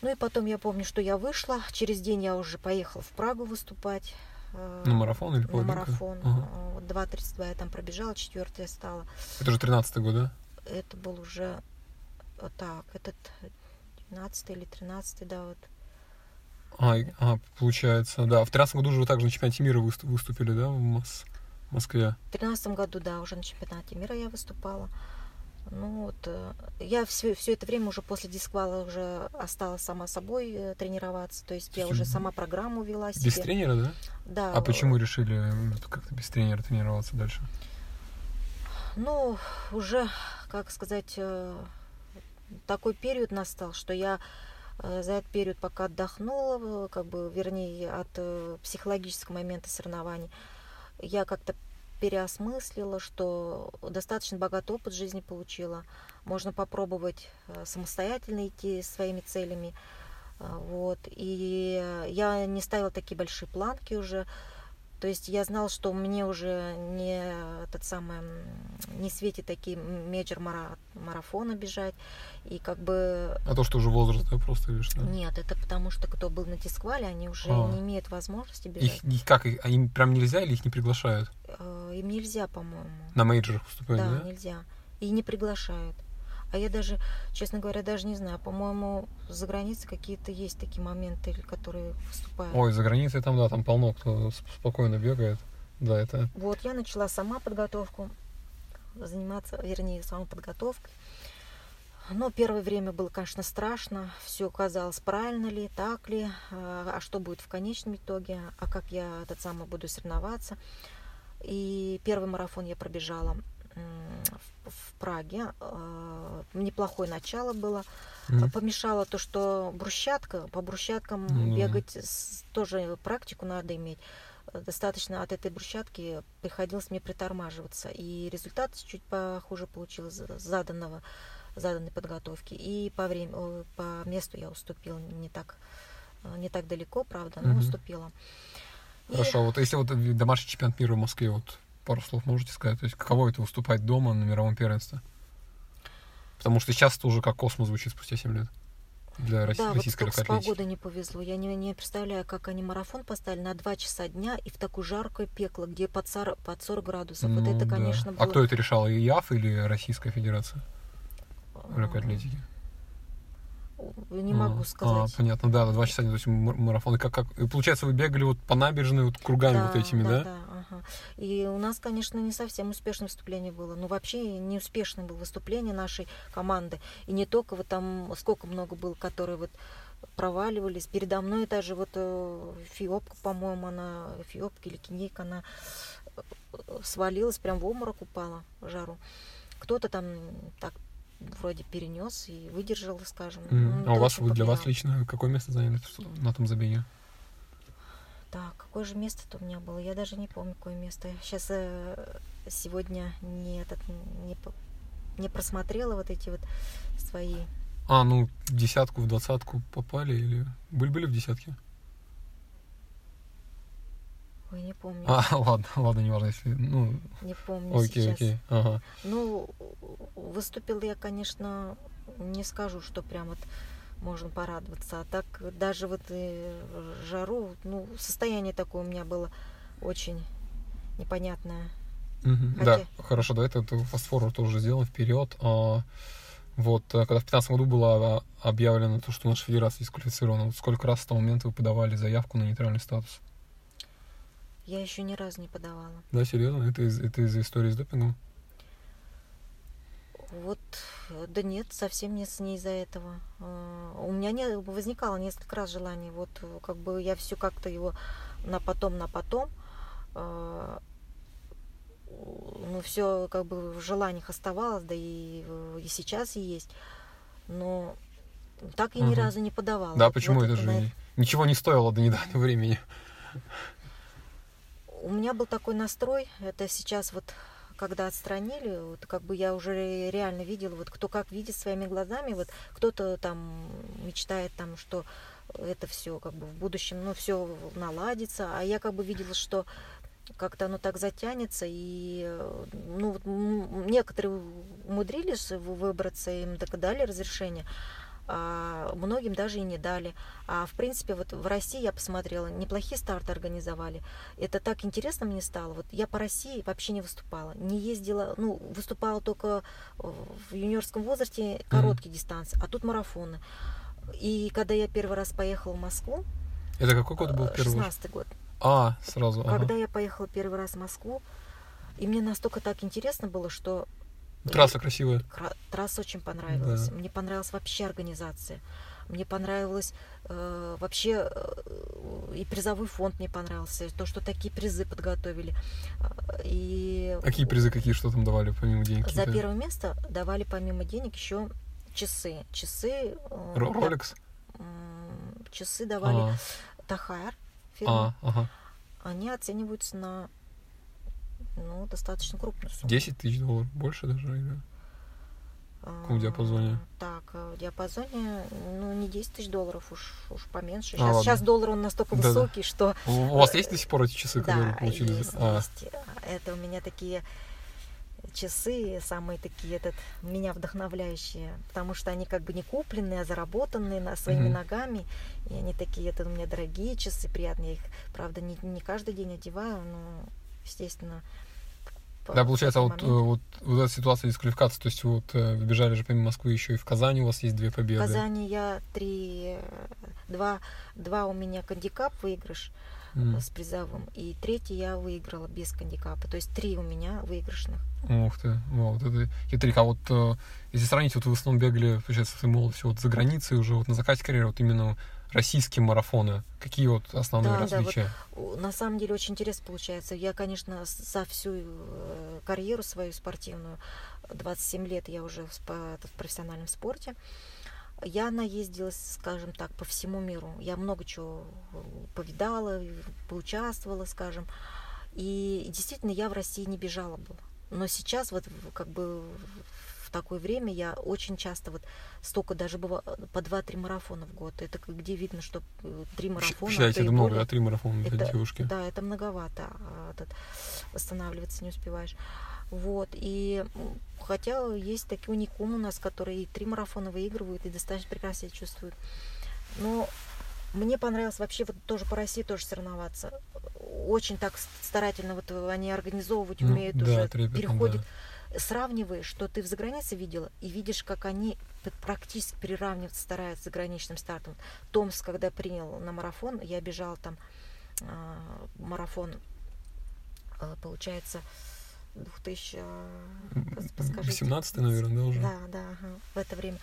Ну и потом я помню, что я вышла, через день я уже поехала в Прагу выступать. э,
На марафон или
на
половинка?
марафон.
Ага.
Э, вот 2.32 я там пробежала, четвертая стала.
Это же 13-й год, да?
Это был уже э, так, этот 12 или 13 да, вот.
А, а, получается, да. В 13 году же вы также на чемпионате мира высту- выступили, да, в Мос- Москве?
В 13 году, да, уже на чемпионате мира я выступала. Ну вот, э, я все, все это время уже после дисквала уже осталась сама собой э, тренироваться. То есть я уже сама программу вела себе.
Без тренера, да?
Да.
А почему решили как-то без тренера тренироваться дальше?
Ну, уже, как сказать, э, такой период настал, что я за этот период пока отдохнула, э, как бы, вернее, от э, психологического момента соревнований, я как-то переосмыслила, что достаточно богатый опыт жизни получила. Можно попробовать э, самостоятельно идти своими целями. Э, Вот. И э, я не ставила такие большие планки уже. То есть я знал, что мне уже не тот самый не светит такие major марафоны бежать. И как бы...
А то, что уже возраст, да, просто или что?
Нет, это потому что кто был на дисквале, они уже а. не имеют возможности бежать.
Их, как, им прям нельзя или их не приглашают?
Э, им нельзя, по-моему.
На мейджорах выступать, да?
Да, нельзя. И не приглашают. А я даже, честно говоря, даже не знаю. По-моему, за границей какие-то есть такие моменты, которые выступают.
Ой, за границей там, да, там полно кто спокойно бегает. Да, это...
Вот, я начала сама подготовку, заниматься, вернее, самой подготовкой. Но первое время было, конечно, страшно. Все казалось, правильно ли, так ли, а, а что будет в конечном итоге, а как я этот самый буду соревноваться. И первый марафон я пробежала в Праге. Э, неплохое начало было. Mm. Помешало то, что брусчатка, по брусчаткам mm. бегать тоже практику надо иметь. Достаточно от этой брусчатки приходилось мне притормаживаться. И результат чуть похуже получился заданного, заданной подготовки. И по, времени, по месту я уступила не так, не так далеко, правда, но mm-hmm. уступила.
Хорошо, и... вот если вот домашний чемпионат мира в Москве, вот пару слов можете сказать? То есть каково это выступать дома на мировом первенстве? Потому что сейчас это уже как космос звучит спустя 7 лет для России,
да,
российской
вот с погодой не повезло. Я не, не представляю, как они марафон поставили на 2 часа дня и в такое жаркое пекло, где под 40, под 40 градусов. Ну, вот это, да. конечно,
а было... А кто это решал, ИАФ или Российская Федерация легкой атлетики?
не могу а, сказать.
А, понятно, да, на два часа, то есть марафон. как, как, и получается, вы бегали вот по набережной вот кругами да, вот этими, да?
Да, да, ага. И у нас, конечно, не совсем успешное выступление было. Ну, вообще не успешное было выступление нашей команды. И не только вот там, сколько много было, которые вот проваливались. Передо мной даже вот э, Фиопка, по-моему, она, Фиопка или Кинейка, она э, свалилась, прям в обморок упала в жару. Кто-то там так вроде перенес и выдержал, скажем.
Mm. Ну, а у вас для вас лично какое место заняли на том забеге?
Так, какое же место-то у меня было? Я даже не помню, какое место. Сейчас э, сегодня не, этот, не, не просмотрела вот эти вот свои.
А, ну, в десятку, в двадцатку попали или были, были в десятке?
Ой, не помню.
А, ладно, ладно, не важно, если, ну...
Не помню окей, сейчас. Окей, ага. Ну, выступил я, конечно, не скажу, что прям вот можно порадоваться. А так даже вот и жару, ну, состояние такое у меня было очень непонятное.
Угу, Хотя... Да, хорошо, да, это, фастфорвард тоже сделан вперед. А, вот, э, когда в 2015 году было объявлено то, что наша федерация дисквалифицирована, вот сколько раз с того момента вы подавали заявку на нейтральный статус?
Я еще ни разу не подавала.
Да, серьезно? Это из, это из истории с допингом?
Вот, да нет, совсем не, не из-за этого. А, у меня не, возникало несколько раз желание, вот как бы я все как-то его на потом, на потом, ну все как бы в желаниях оставалось, да и, и сейчас есть, но так я угу. ни разу не подавала.
Да, почему вот это, это же на... ничего не стоило до недавнего времени?
у меня был такой настрой, это сейчас вот когда отстранили, вот как бы я уже реально видела, вот кто как видит своими глазами, вот кто-то там мечтает там, что это все как бы в будущем, ну, все наладится, а я как бы видела, что как-то оно так затянется, и ну, вот некоторые умудрились выбраться, им дали разрешение, многим даже и не дали. А в принципе, вот в России я посмотрела, неплохие старты организовали. Это так интересно мне стало. Вот я по России вообще не выступала, не ездила, ну, выступала только в юниорском возрасте короткие mm-hmm. дистанции, а тут марафоны. И когда я первый раз поехала в Москву,
это какой год был первый?
16 год.
А, сразу.
Когда ага. я поехала первый раз в Москву, и мне настолько так интересно было, что
Трасса красивая.
Трасса очень понравилась. Да. Мне понравилась вообще организация. Мне понравилось э, вообще э, и призовой фонд мне понравился, то, что такие призы подготовили. И
какие призы, какие что там давали помимо денег?
За первое место давали помимо денег еще часы, часы.
Э, Rolex.
Да, часы давали а. Тахайр фирма. А, ага. Они оцениваются на ну, достаточно крупную сумму.
10 тысяч долларов, больше даже? Или... В каком диапазоне?
Так, э, в диапазоне, ну, не 10 тысяч долларов, уж, уж поменьше.
А,
Сейчас,
ладно.
сейчас доллар, он настолько
Да-да.
высокий, что...
У вас есть до сих пор эти часы, которые
Да,
получили?
есть,
А,
есть. Это у меня такие часы, самые такие, этот, меня вдохновляющие, потому что они как бы не купленные, а заработанные на своими
Мгм.
ногами, и они такие, это у меня дорогие часы, приятные, я их, правда, не, не каждый день одеваю, но, естественно,
Да,
в
получается, вот, э, вот, вот эта ситуация дисквалификации, то есть вот э, вы бежали же помимо Москвы еще и в Казани, у вас есть две
В
победы.
Казани я три, э, два, два у меня кандикап выигрыш
М.
с призовым, и третий я выиграла без кандикапа, то есть три у меня выигрышных.
Ух ты, вау, вот это хитрик. А вот если сравнить, вот вы в основном бегали, получается, в молодости вот за границей уже, вот на закате карьеры, вот именно российские марафоны, какие вот основные
Да, да, вот
различия?
На самом деле очень интересно получается. Я, конечно, за всю э, карьеру свою спортивную, 27 лет я уже в, профессиональном спорте, я наездилась, скажем так, по всему миру. Я много чего э, повидала, поучаствовала, скажем. И действительно, я в России не бежала бы. Но сейчас вот как бы в такое время я очень часто вот столько даже было по 2-3 марафона в год. Это где видно, что э, три марафона. а и
это много,
более.
да, три марафона для
Это-
девушки?
Да, это многовато. а, этот, восстанавливаться не успеваешь. Вот. И хотя есть такие уникумы у нас, которые и три марафона выигрывают, и достаточно прекрасно себя чувствуют. Но мне понравилось вообще вот тоже по России тоже соревноваться. Очень так старательно вот они организовывать
Ну,
умеют
да,
уже.
трепетно,
переходит сравниваешь, что ты в загранице видела, и видишь, как они практически переравниваться стараются с заграничным стартом. Томск, когда принял на марафон, я бежала там а, марафон, а, получается, 2000, а, пос- подскажите.
18 наверное, да, уже?
Да, да, ага, в это время.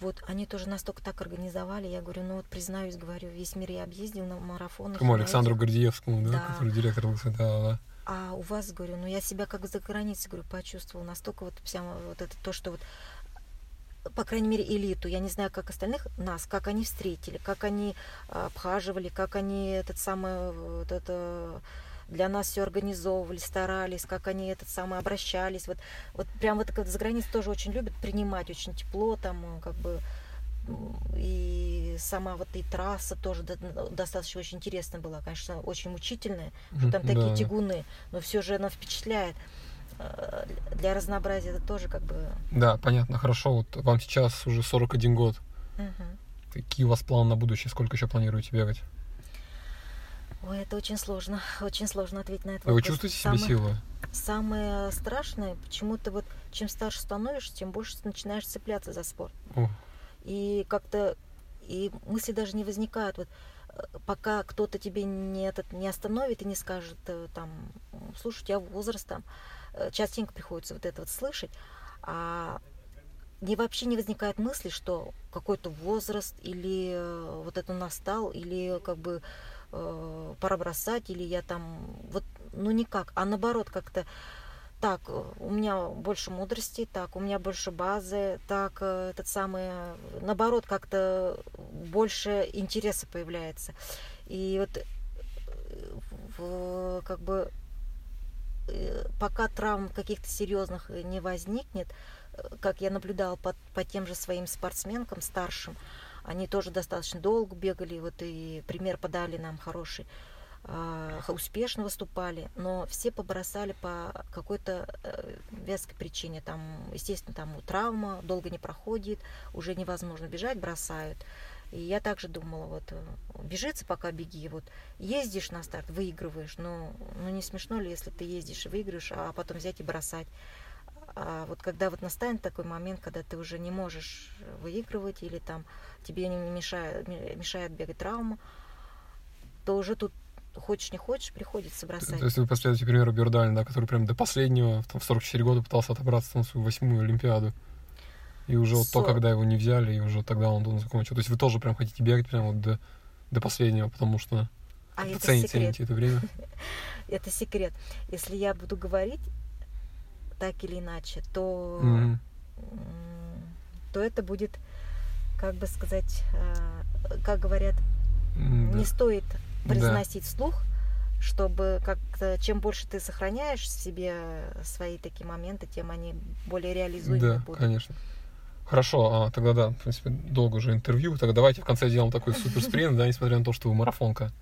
Вот, они тоже настолько так организовали, я говорю, ну вот признаюсь, говорю, весь мир я объездил на марафонах.
Кому, Александру. Гордеевскому, да,
Да.
который директор ЛСД, да, да.
А у вас, говорю, ну я себя как за границей, говорю, почувствовала. Настолько вот прямо вот это то, что вот по крайней мере, элиту. Я не знаю, как остальных нас, как они встретили, как они а, обхаживали, как они этот самый вот это для нас все организовывали, старались, как они этот самый обращались. Вот, вот прям вот как за границей тоже очень любят принимать, очень тепло там, как бы и сама вот и трасса тоже до- достаточно очень интересная была, конечно, очень мучительная, что там такие
да.
тягуны, но все же она впечатляет. Э, Для разнообразия это тоже как бы...
Да, понятно, хорошо. Вот вам сейчас уже 41 год.
мгм.
Какие у вас планы на будущее? Сколько еще планируете бегать?
Ой, это очень сложно, очень сложно ответить на этот
Вы
вопрос.
чувствуете в себе
Самое-
силы?
Самое страшное, почему-то вот чем старше становишься, тем больше ты начинаешь цепляться за спорт.
О,
И как-то и мысли даже не возникают. Вот э, пока кто-то тебе не, этот, не остановит и не скажет э, там, слушай, у тебя возраст там, э, частенько приходится вот это вот слышать, а не вообще не возникает мысли, что какой-то возраст или э, вот это настал, или как бы э, пора бросать, или я там вот ну никак, а наоборот как-то так, э, у меня больше мудрости, так, у меня больше базы, так, э, этот самый, э, наоборот, как-то больше интереса появляется. И вот в- как бы пока травм каких-то серьезных не возникнет, как я наблюдала по, по тем же своим спортсменкам старшим, они тоже достаточно долго бегали, вот и пример подали нам хороший, успешно выступали, но все побросали по какой-то э, веской причине. Там, естественно, там травма, долго не проходит, уже невозможно бежать, бросают. И я также думала, вот, э, бежится, пока беги, вот, ездишь на старт, выигрываешь, но ну, не смешно ли, если ты ездишь и выигрываешь, а потом взять и бросать. А вот когда вот настанет такой момент, когда ты уже не можешь выигрывать или там тебе не мешает, мешает бегать травма, то уже тут хочешь не хочешь, приходится бросать.
То есть вы последуете примеру Бёрдалина, да, который прям до последнего, в 44 года пытался отобраться на свою восьмую Олимпиаду. И уже вот то, когда его не взяли, и уже тогда он, он закончил. То есть вы тоже прям хотите бегать прям вот до, до последнего, потому что
а это
цените,
секрет.
цените это время.
Это секрет. Если я буду говорить так или иначе, то, м, то это будет, как бы сказать, э, как говорят,
М,
не
да.
стоит
Да.
произносить вслух чтобы как-то чем больше ты сохраняешь в себе свои такие моменты, тем они более реализуемы
Да,
будут.
конечно. Хорошо, а, тогда да, в принципе, долго уже интервью. Тогда давайте в конце сделаем такой супер спринт, да, несмотря на то, что вы марафонка.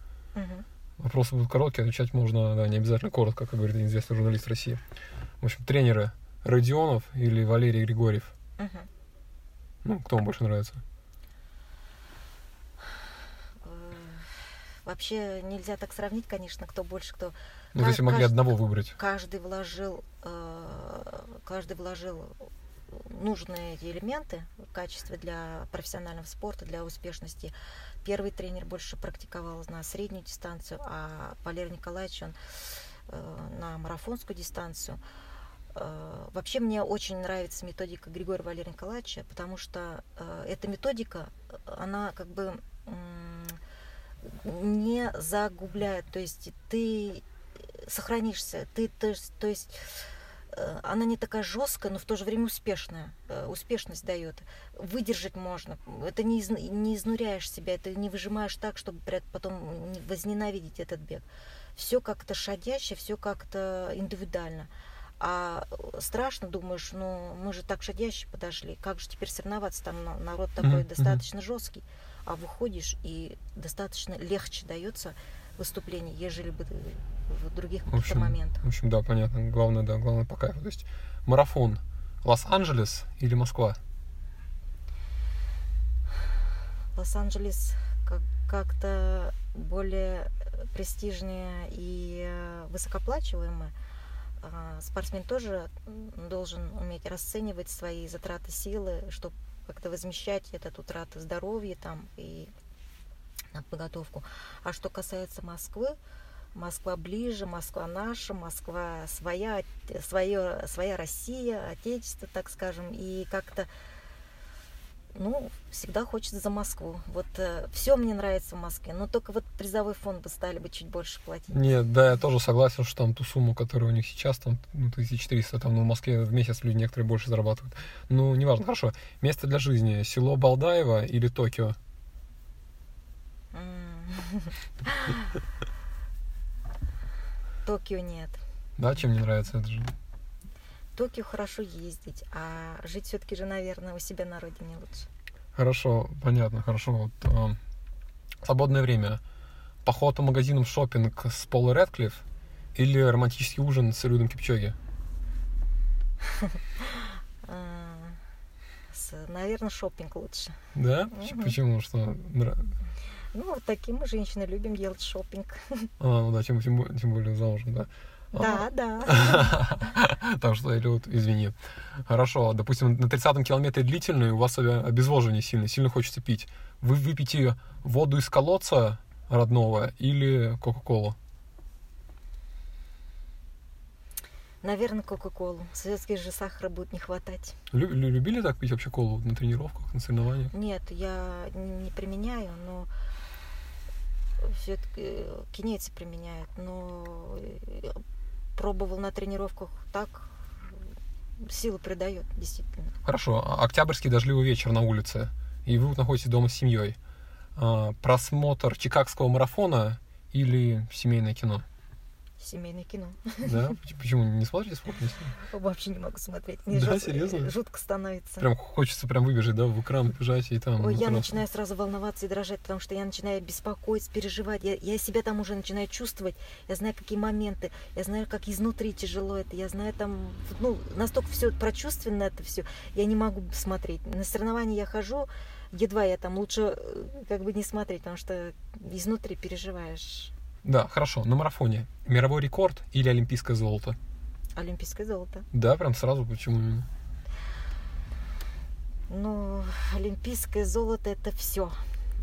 Вопросы будут короткие, отвечать можно, да, не обязательно коротко, как говорит известный журналист России. В общем, тренеры Родионов или Валерий Григорьев? Ну, кто вам больше нравится?
Э, Вообще нельзя так сравнить, конечно, кто больше, кто
Ну, если могли
кажд-
одного выбрать.
каждый вложил, э, каждый вложил нужные эти элементы в качестве для профессионального спорта, для успешности. Первый тренер больше практиковал на среднюю дистанцию, а Валерий Николаевич он э, на марафонскую дистанцию. Э, Вообще мне очень нравится методика Григория Валерия Николаевича, потому что эта методика, она как бы не загубляет, то есть ты сохранишься, ты, то есть, то есть э, она не такая жесткая, но в то же время успешная, э, успешность дает. Выдержать можно, это не, из- не изнуряешь себя, это не выжимаешь так, чтобы потом не возненавидеть этот бег. Все как-то шадяще, все как-то индивидуально. А страшно, думаешь, ну мы же так шадяще подошли, как же теперь соревноваться, там на- народ такой
мгм.
достаточно жесткий, а выходишь и достаточно легче дается выступление, ежели бы в других
В
каких-то
общем,
моментах.
в общем, да, понятно. Главное, да, главное по кайфу. То есть марафон Лос-Анджелес или Москва?
Лос-Анджелес как- как-то более престижнее и э, высокооплачиваемый. А, Спортсмен тоже должен уметь расценивать свои затраты силы, чтобы как-то возмещать этот утраты здоровья там и на подготовку. А что касается Москвы, Москва ближе, Москва наша, Москва своя, свое, своя Россия, Отечество, так скажем, и как-то ну, всегда хочется за Москву. Вот все мне нравится в Москве, но только вот призовой фонд бы стали бы чуть больше платить.
Нет, да, я тоже согласен, что там ту сумму, которая у них сейчас, там, ну, 1400, там, ну, в Москве в месяц люди некоторые больше зарабатывают. Ну, неважно, хорошо. Место для жизни, село Балдаево или Токио?
Токио нет.
Да, чем мне нравится это же?
Токио хорошо ездить, а жить все-таки же, наверное, у себя на родине лучше.
Хорошо, понятно, хорошо. Вот, а, свободное время. Поход по магазинам шопинг с Полой Редклифф или романтический ужин с Илюдом Кипчоги?
А, Наверное, шопинг лучше.
Да? Почему? Что?
Ну, вот такие мы, женщины, любим делать шопинг.
А, ну да, тем, тем, тем более замужем, да.
Да, да.
Так что, Илюд, извини. Хорошо, допустим, на 30-м километре длительный, у вас обе- обезвоживание сильно, сильно хочется пить. Вы выпьете воду из колодца родного или Кока-Колу?
Наверное, Кока-Колу. Советский же сахара будет не хватать.
Лю- лю- любили так пить вообще колу на тренировках, на соревнованиях?
Нет, я не применяю, но все-таки кинейцы применяют. Но э, пробовал на тренировках так, силы придает, действительно.
Хорошо, а- октябрьский дождливый вечер на улице, и вы находитесь дома с семьей. А, Просмотр чикагского марафона или семейное кино?
Семейное кино.
Да? Поч- Почему не смотрите спорт вместе?
Вообще не могу смотреть. Мне
Да,
жут-
серьезно?
Жутко становится.
Прям хочется прям выбежать, да, в экран, бежать и там.
Ой, я начинаю сразу волноваться и дрожать, потому что я начинаю беспокоиться, переживать. Я, я себя там уже начинаю чувствовать. Я знаю, какие моменты. Я знаю, как изнутри тяжело это. Я знаю там, ну, настолько все прочувственно это все. Я не могу смотреть. На соревнования я хожу, едва я там лучше э, как бы не смотреть, потому что изнутри переживаешь.
Да, хорошо. На марафоне мировой рекорд или олимпийское золото?
Олимпийское золото.
Да, прям сразу, почему именно?
Но олимпийское золото это все.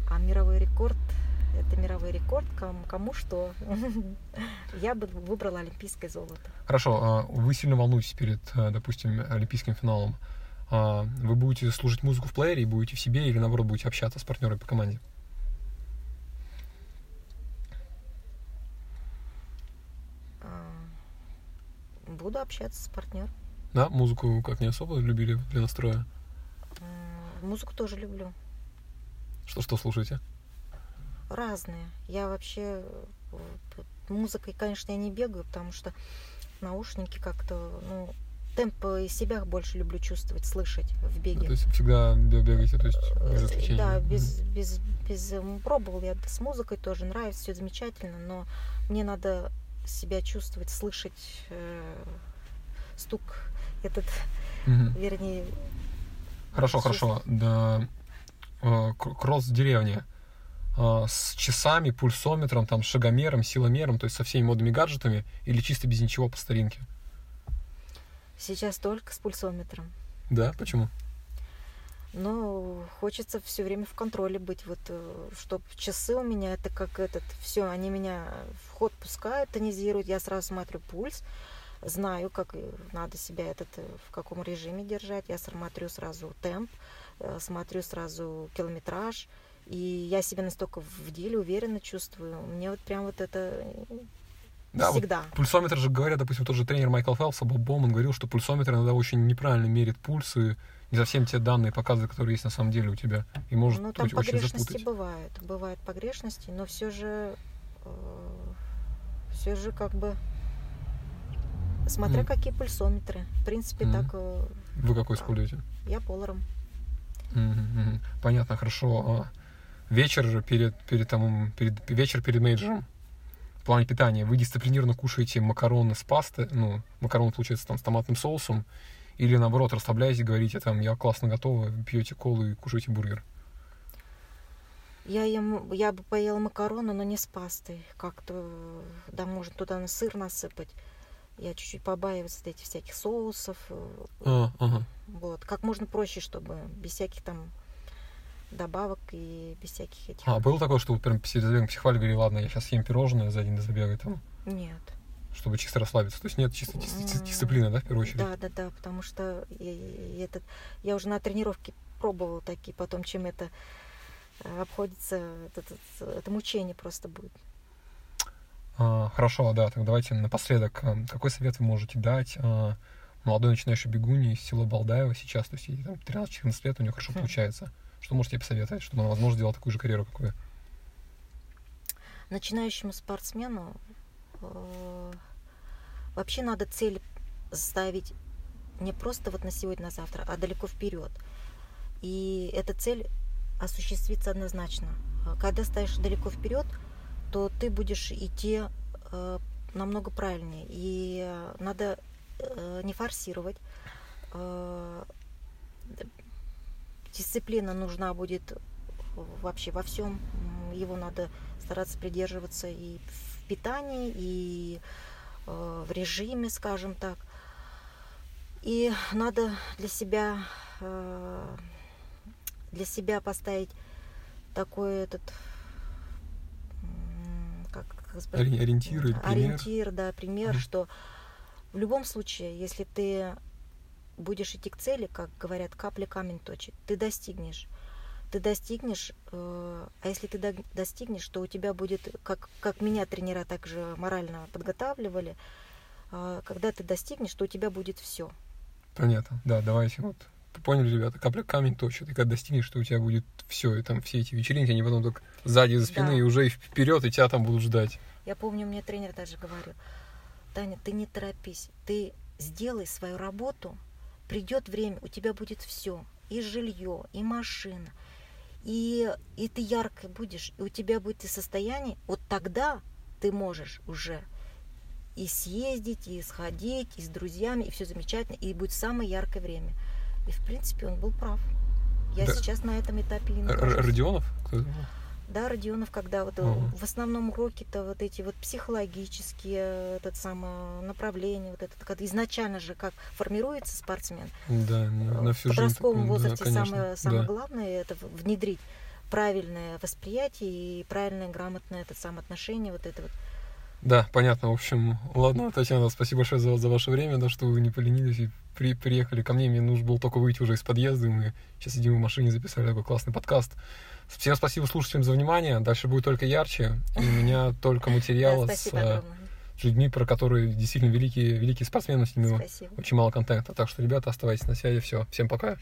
А мировой рекорд это мировой рекорд, кому, кому что. Я бы выбрала олимпийское золото.
Хорошо, а вы сильно волнуетесь перед, а, допустим, олимпийским финалом. А Вы будете слушать музыку в плеере и будете в себе, или наоборот будете общаться с партнерами по команде?
А, Буду общаться с партнером.
Да, музыку как не особо любили для настроя.
Музыку тоже люблю.
Что что слушаете?
Разные. Я вообще э, музыкой, конечно, я не бегаю, потому что наушники как-то, ну, темп из себя больше люблю чувствовать, слышать в беге.
Ну, то есть всегда бегаете, то есть без
Э,
исключения?
Да, без, без, без... Пробовал я с музыкой тоже, нравится, все замечательно, но мне надо себя чувствовать, слышать э, стук этот,
Мгм.
вернее...
Хорошо,
чувств.
хорошо. Да, э, кросс в деревне. Э, С часами, пульсометром, там, шагомером, силомером, то есть со всеми модными гаджетами, или чисто без ничего по старинке?
Сейчас только с пульсометром.
Да, почему?
Но хочется все время в контроле быть. Вот, чтобы часы у меня, это как этот, все, они меня в ход пускают, тонизируют, я сразу смотрю пульс, знаю, как э, надо себя этот, э, в каком режиме держать, я смотрю сразу темп, э, смотрю сразу километраж, и я себя настолько в деле уверенно чувствую. Мне вот прям вот это э,
Да, вот
всегда.
Пульсометр же говорят, допустим, тот же тренер Майкл Фелпс, Боб Боуман говорил, что пульсометр иногда очень неправильно мерит пульс и не совсем те данные показывает, которые есть на самом деле у тебя. И может
Ну, там
быть очень
погрешности
запутать.
бывают. Бывают погрешности, но все же, все же как бы, смотря
Мгм.
какие пульсометры. В принципе,
Мгм.
так э,
Вы какой
Да.
используете?
я.
Мгм, мгм. Понятно, хорошо. А вечер перед, перед, там, перед, вечер перед мейджором. В плане питания вы дисциплинированно кушаете макароны с пастой, ну, макароны, получается, там, с томатным соусом, или, наоборот, расслабляетесь, говорите, там, я классно готова, пьете колу и кушаете бургер.
Я, ем, я бы поела макароны, но не с пастой. Как-то, да, можно туда на сыр насыпать. Я чуть-чуть побаиваюсь этих всяких соусов.
А, ага.
Вот. Как можно проще, чтобы без всяких там добавок и без всяких этих...
А, было такое, что вы прям перед забегом психовали, говорили, ладно, я сейчас съем пирожное за день до забега, там,
Нет.
Чтобы чисто расслабиться. То есть нет чисто дис- дис-
М,
дисциплина, да, в первую очередь?
Да, да, да, потому что я, этот, я уже на тренировке пробовала такие, потом чем это э, обходится, это, это- это мучение просто будет.
А, хорошо, да, так давайте напоследок, а, какой совет вы можете дать а, молодой начинающей бегуне из села Балдаева сейчас, то есть ей там 13-14 лет, у нее хорошо
Хм.
получается. Что можете ей посоветовать, чтобы она, возможно, сделала такую же карьеру, как вы?
Начинающему спортсмену вообще надо цель ставить не просто вот на сегодня, на завтра, а далеко вперед. И эта цель осуществится однозначно. А Когда ставишь далеко вперед, то ты будешь идти э, намного правильнее. И э, надо э, не форсировать. Э, дисциплина нужна будет вообще во всем. Его надо стараться придерживаться и в питании, и э, в режиме, скажем так. И надо для себя э, для себя поставить такой этот как, как сказать,
Ори- Ориентиры, пример?
ориентир, да, пример,
Мгм.
что в любом случае, если ты будешь идти к цели, как говорят, капля камень точит, ты достигнешь. Ты достигнешь, э, а если ты достигнешь, то у тебя будет, как, как меня тренера также морально подготавливали, э, когда ты достигнешь, то у тебя будет все.
Понятно, да, давайте вот. Поняли, ребята, капля камень точит, и когда достигнешь, что у тебя будет все, и там все эти вечеринки, они потом так сзади, за спины,
Да.
и уже и вперед, и тебя там будут ждать.
Я помню, мне тренер даже говорил, Таня, ты не торопись, ты сделай свою работу, придет время, у тебя будет все, и жилье, и машина, и, и ты яркой будешь, и у тебя будет и состояние, вот тогда ты можешь уже и съездить, и сходить, и с друзьями, и все замечательно, и будет самое яркое время. И в принципе он был прав. Я
Да.
сейчас на этом этапе и нахожусь.
Родионов? Кто?
Да, Родионов, когда вот э,
Ага.
в основном уроки-то вот эти вот психологические, э, этот самое направление, вот это, когда изначально же как формируется спортсмен.
Да, на, на
Э,
всю
в подростковом возрасте
да, конечно,
самое, самое
да.
главное это внедрить правильное восприятие и правильное грамотное это самое отношение, вот это вот.
Да, понятно. В общем, ладно, Татьяна, спасибо большое за, за ваше время, да, что вы не поленились и при, приехали ко мне. Мне нужно было только выйти уже из подъезда, и мы сейчас сидим в машине, записали такой классный подкаст. Всем спасибо слушателям за внимание. Дальше будет только ярче. И у меня только материалы с э,
огромное.
людьми, про которые действительно великие, великие спортсмены, с ними
Спасибо.
очень мало контента. Так что, ребята, оставайтесь на связи. Все, всем пока.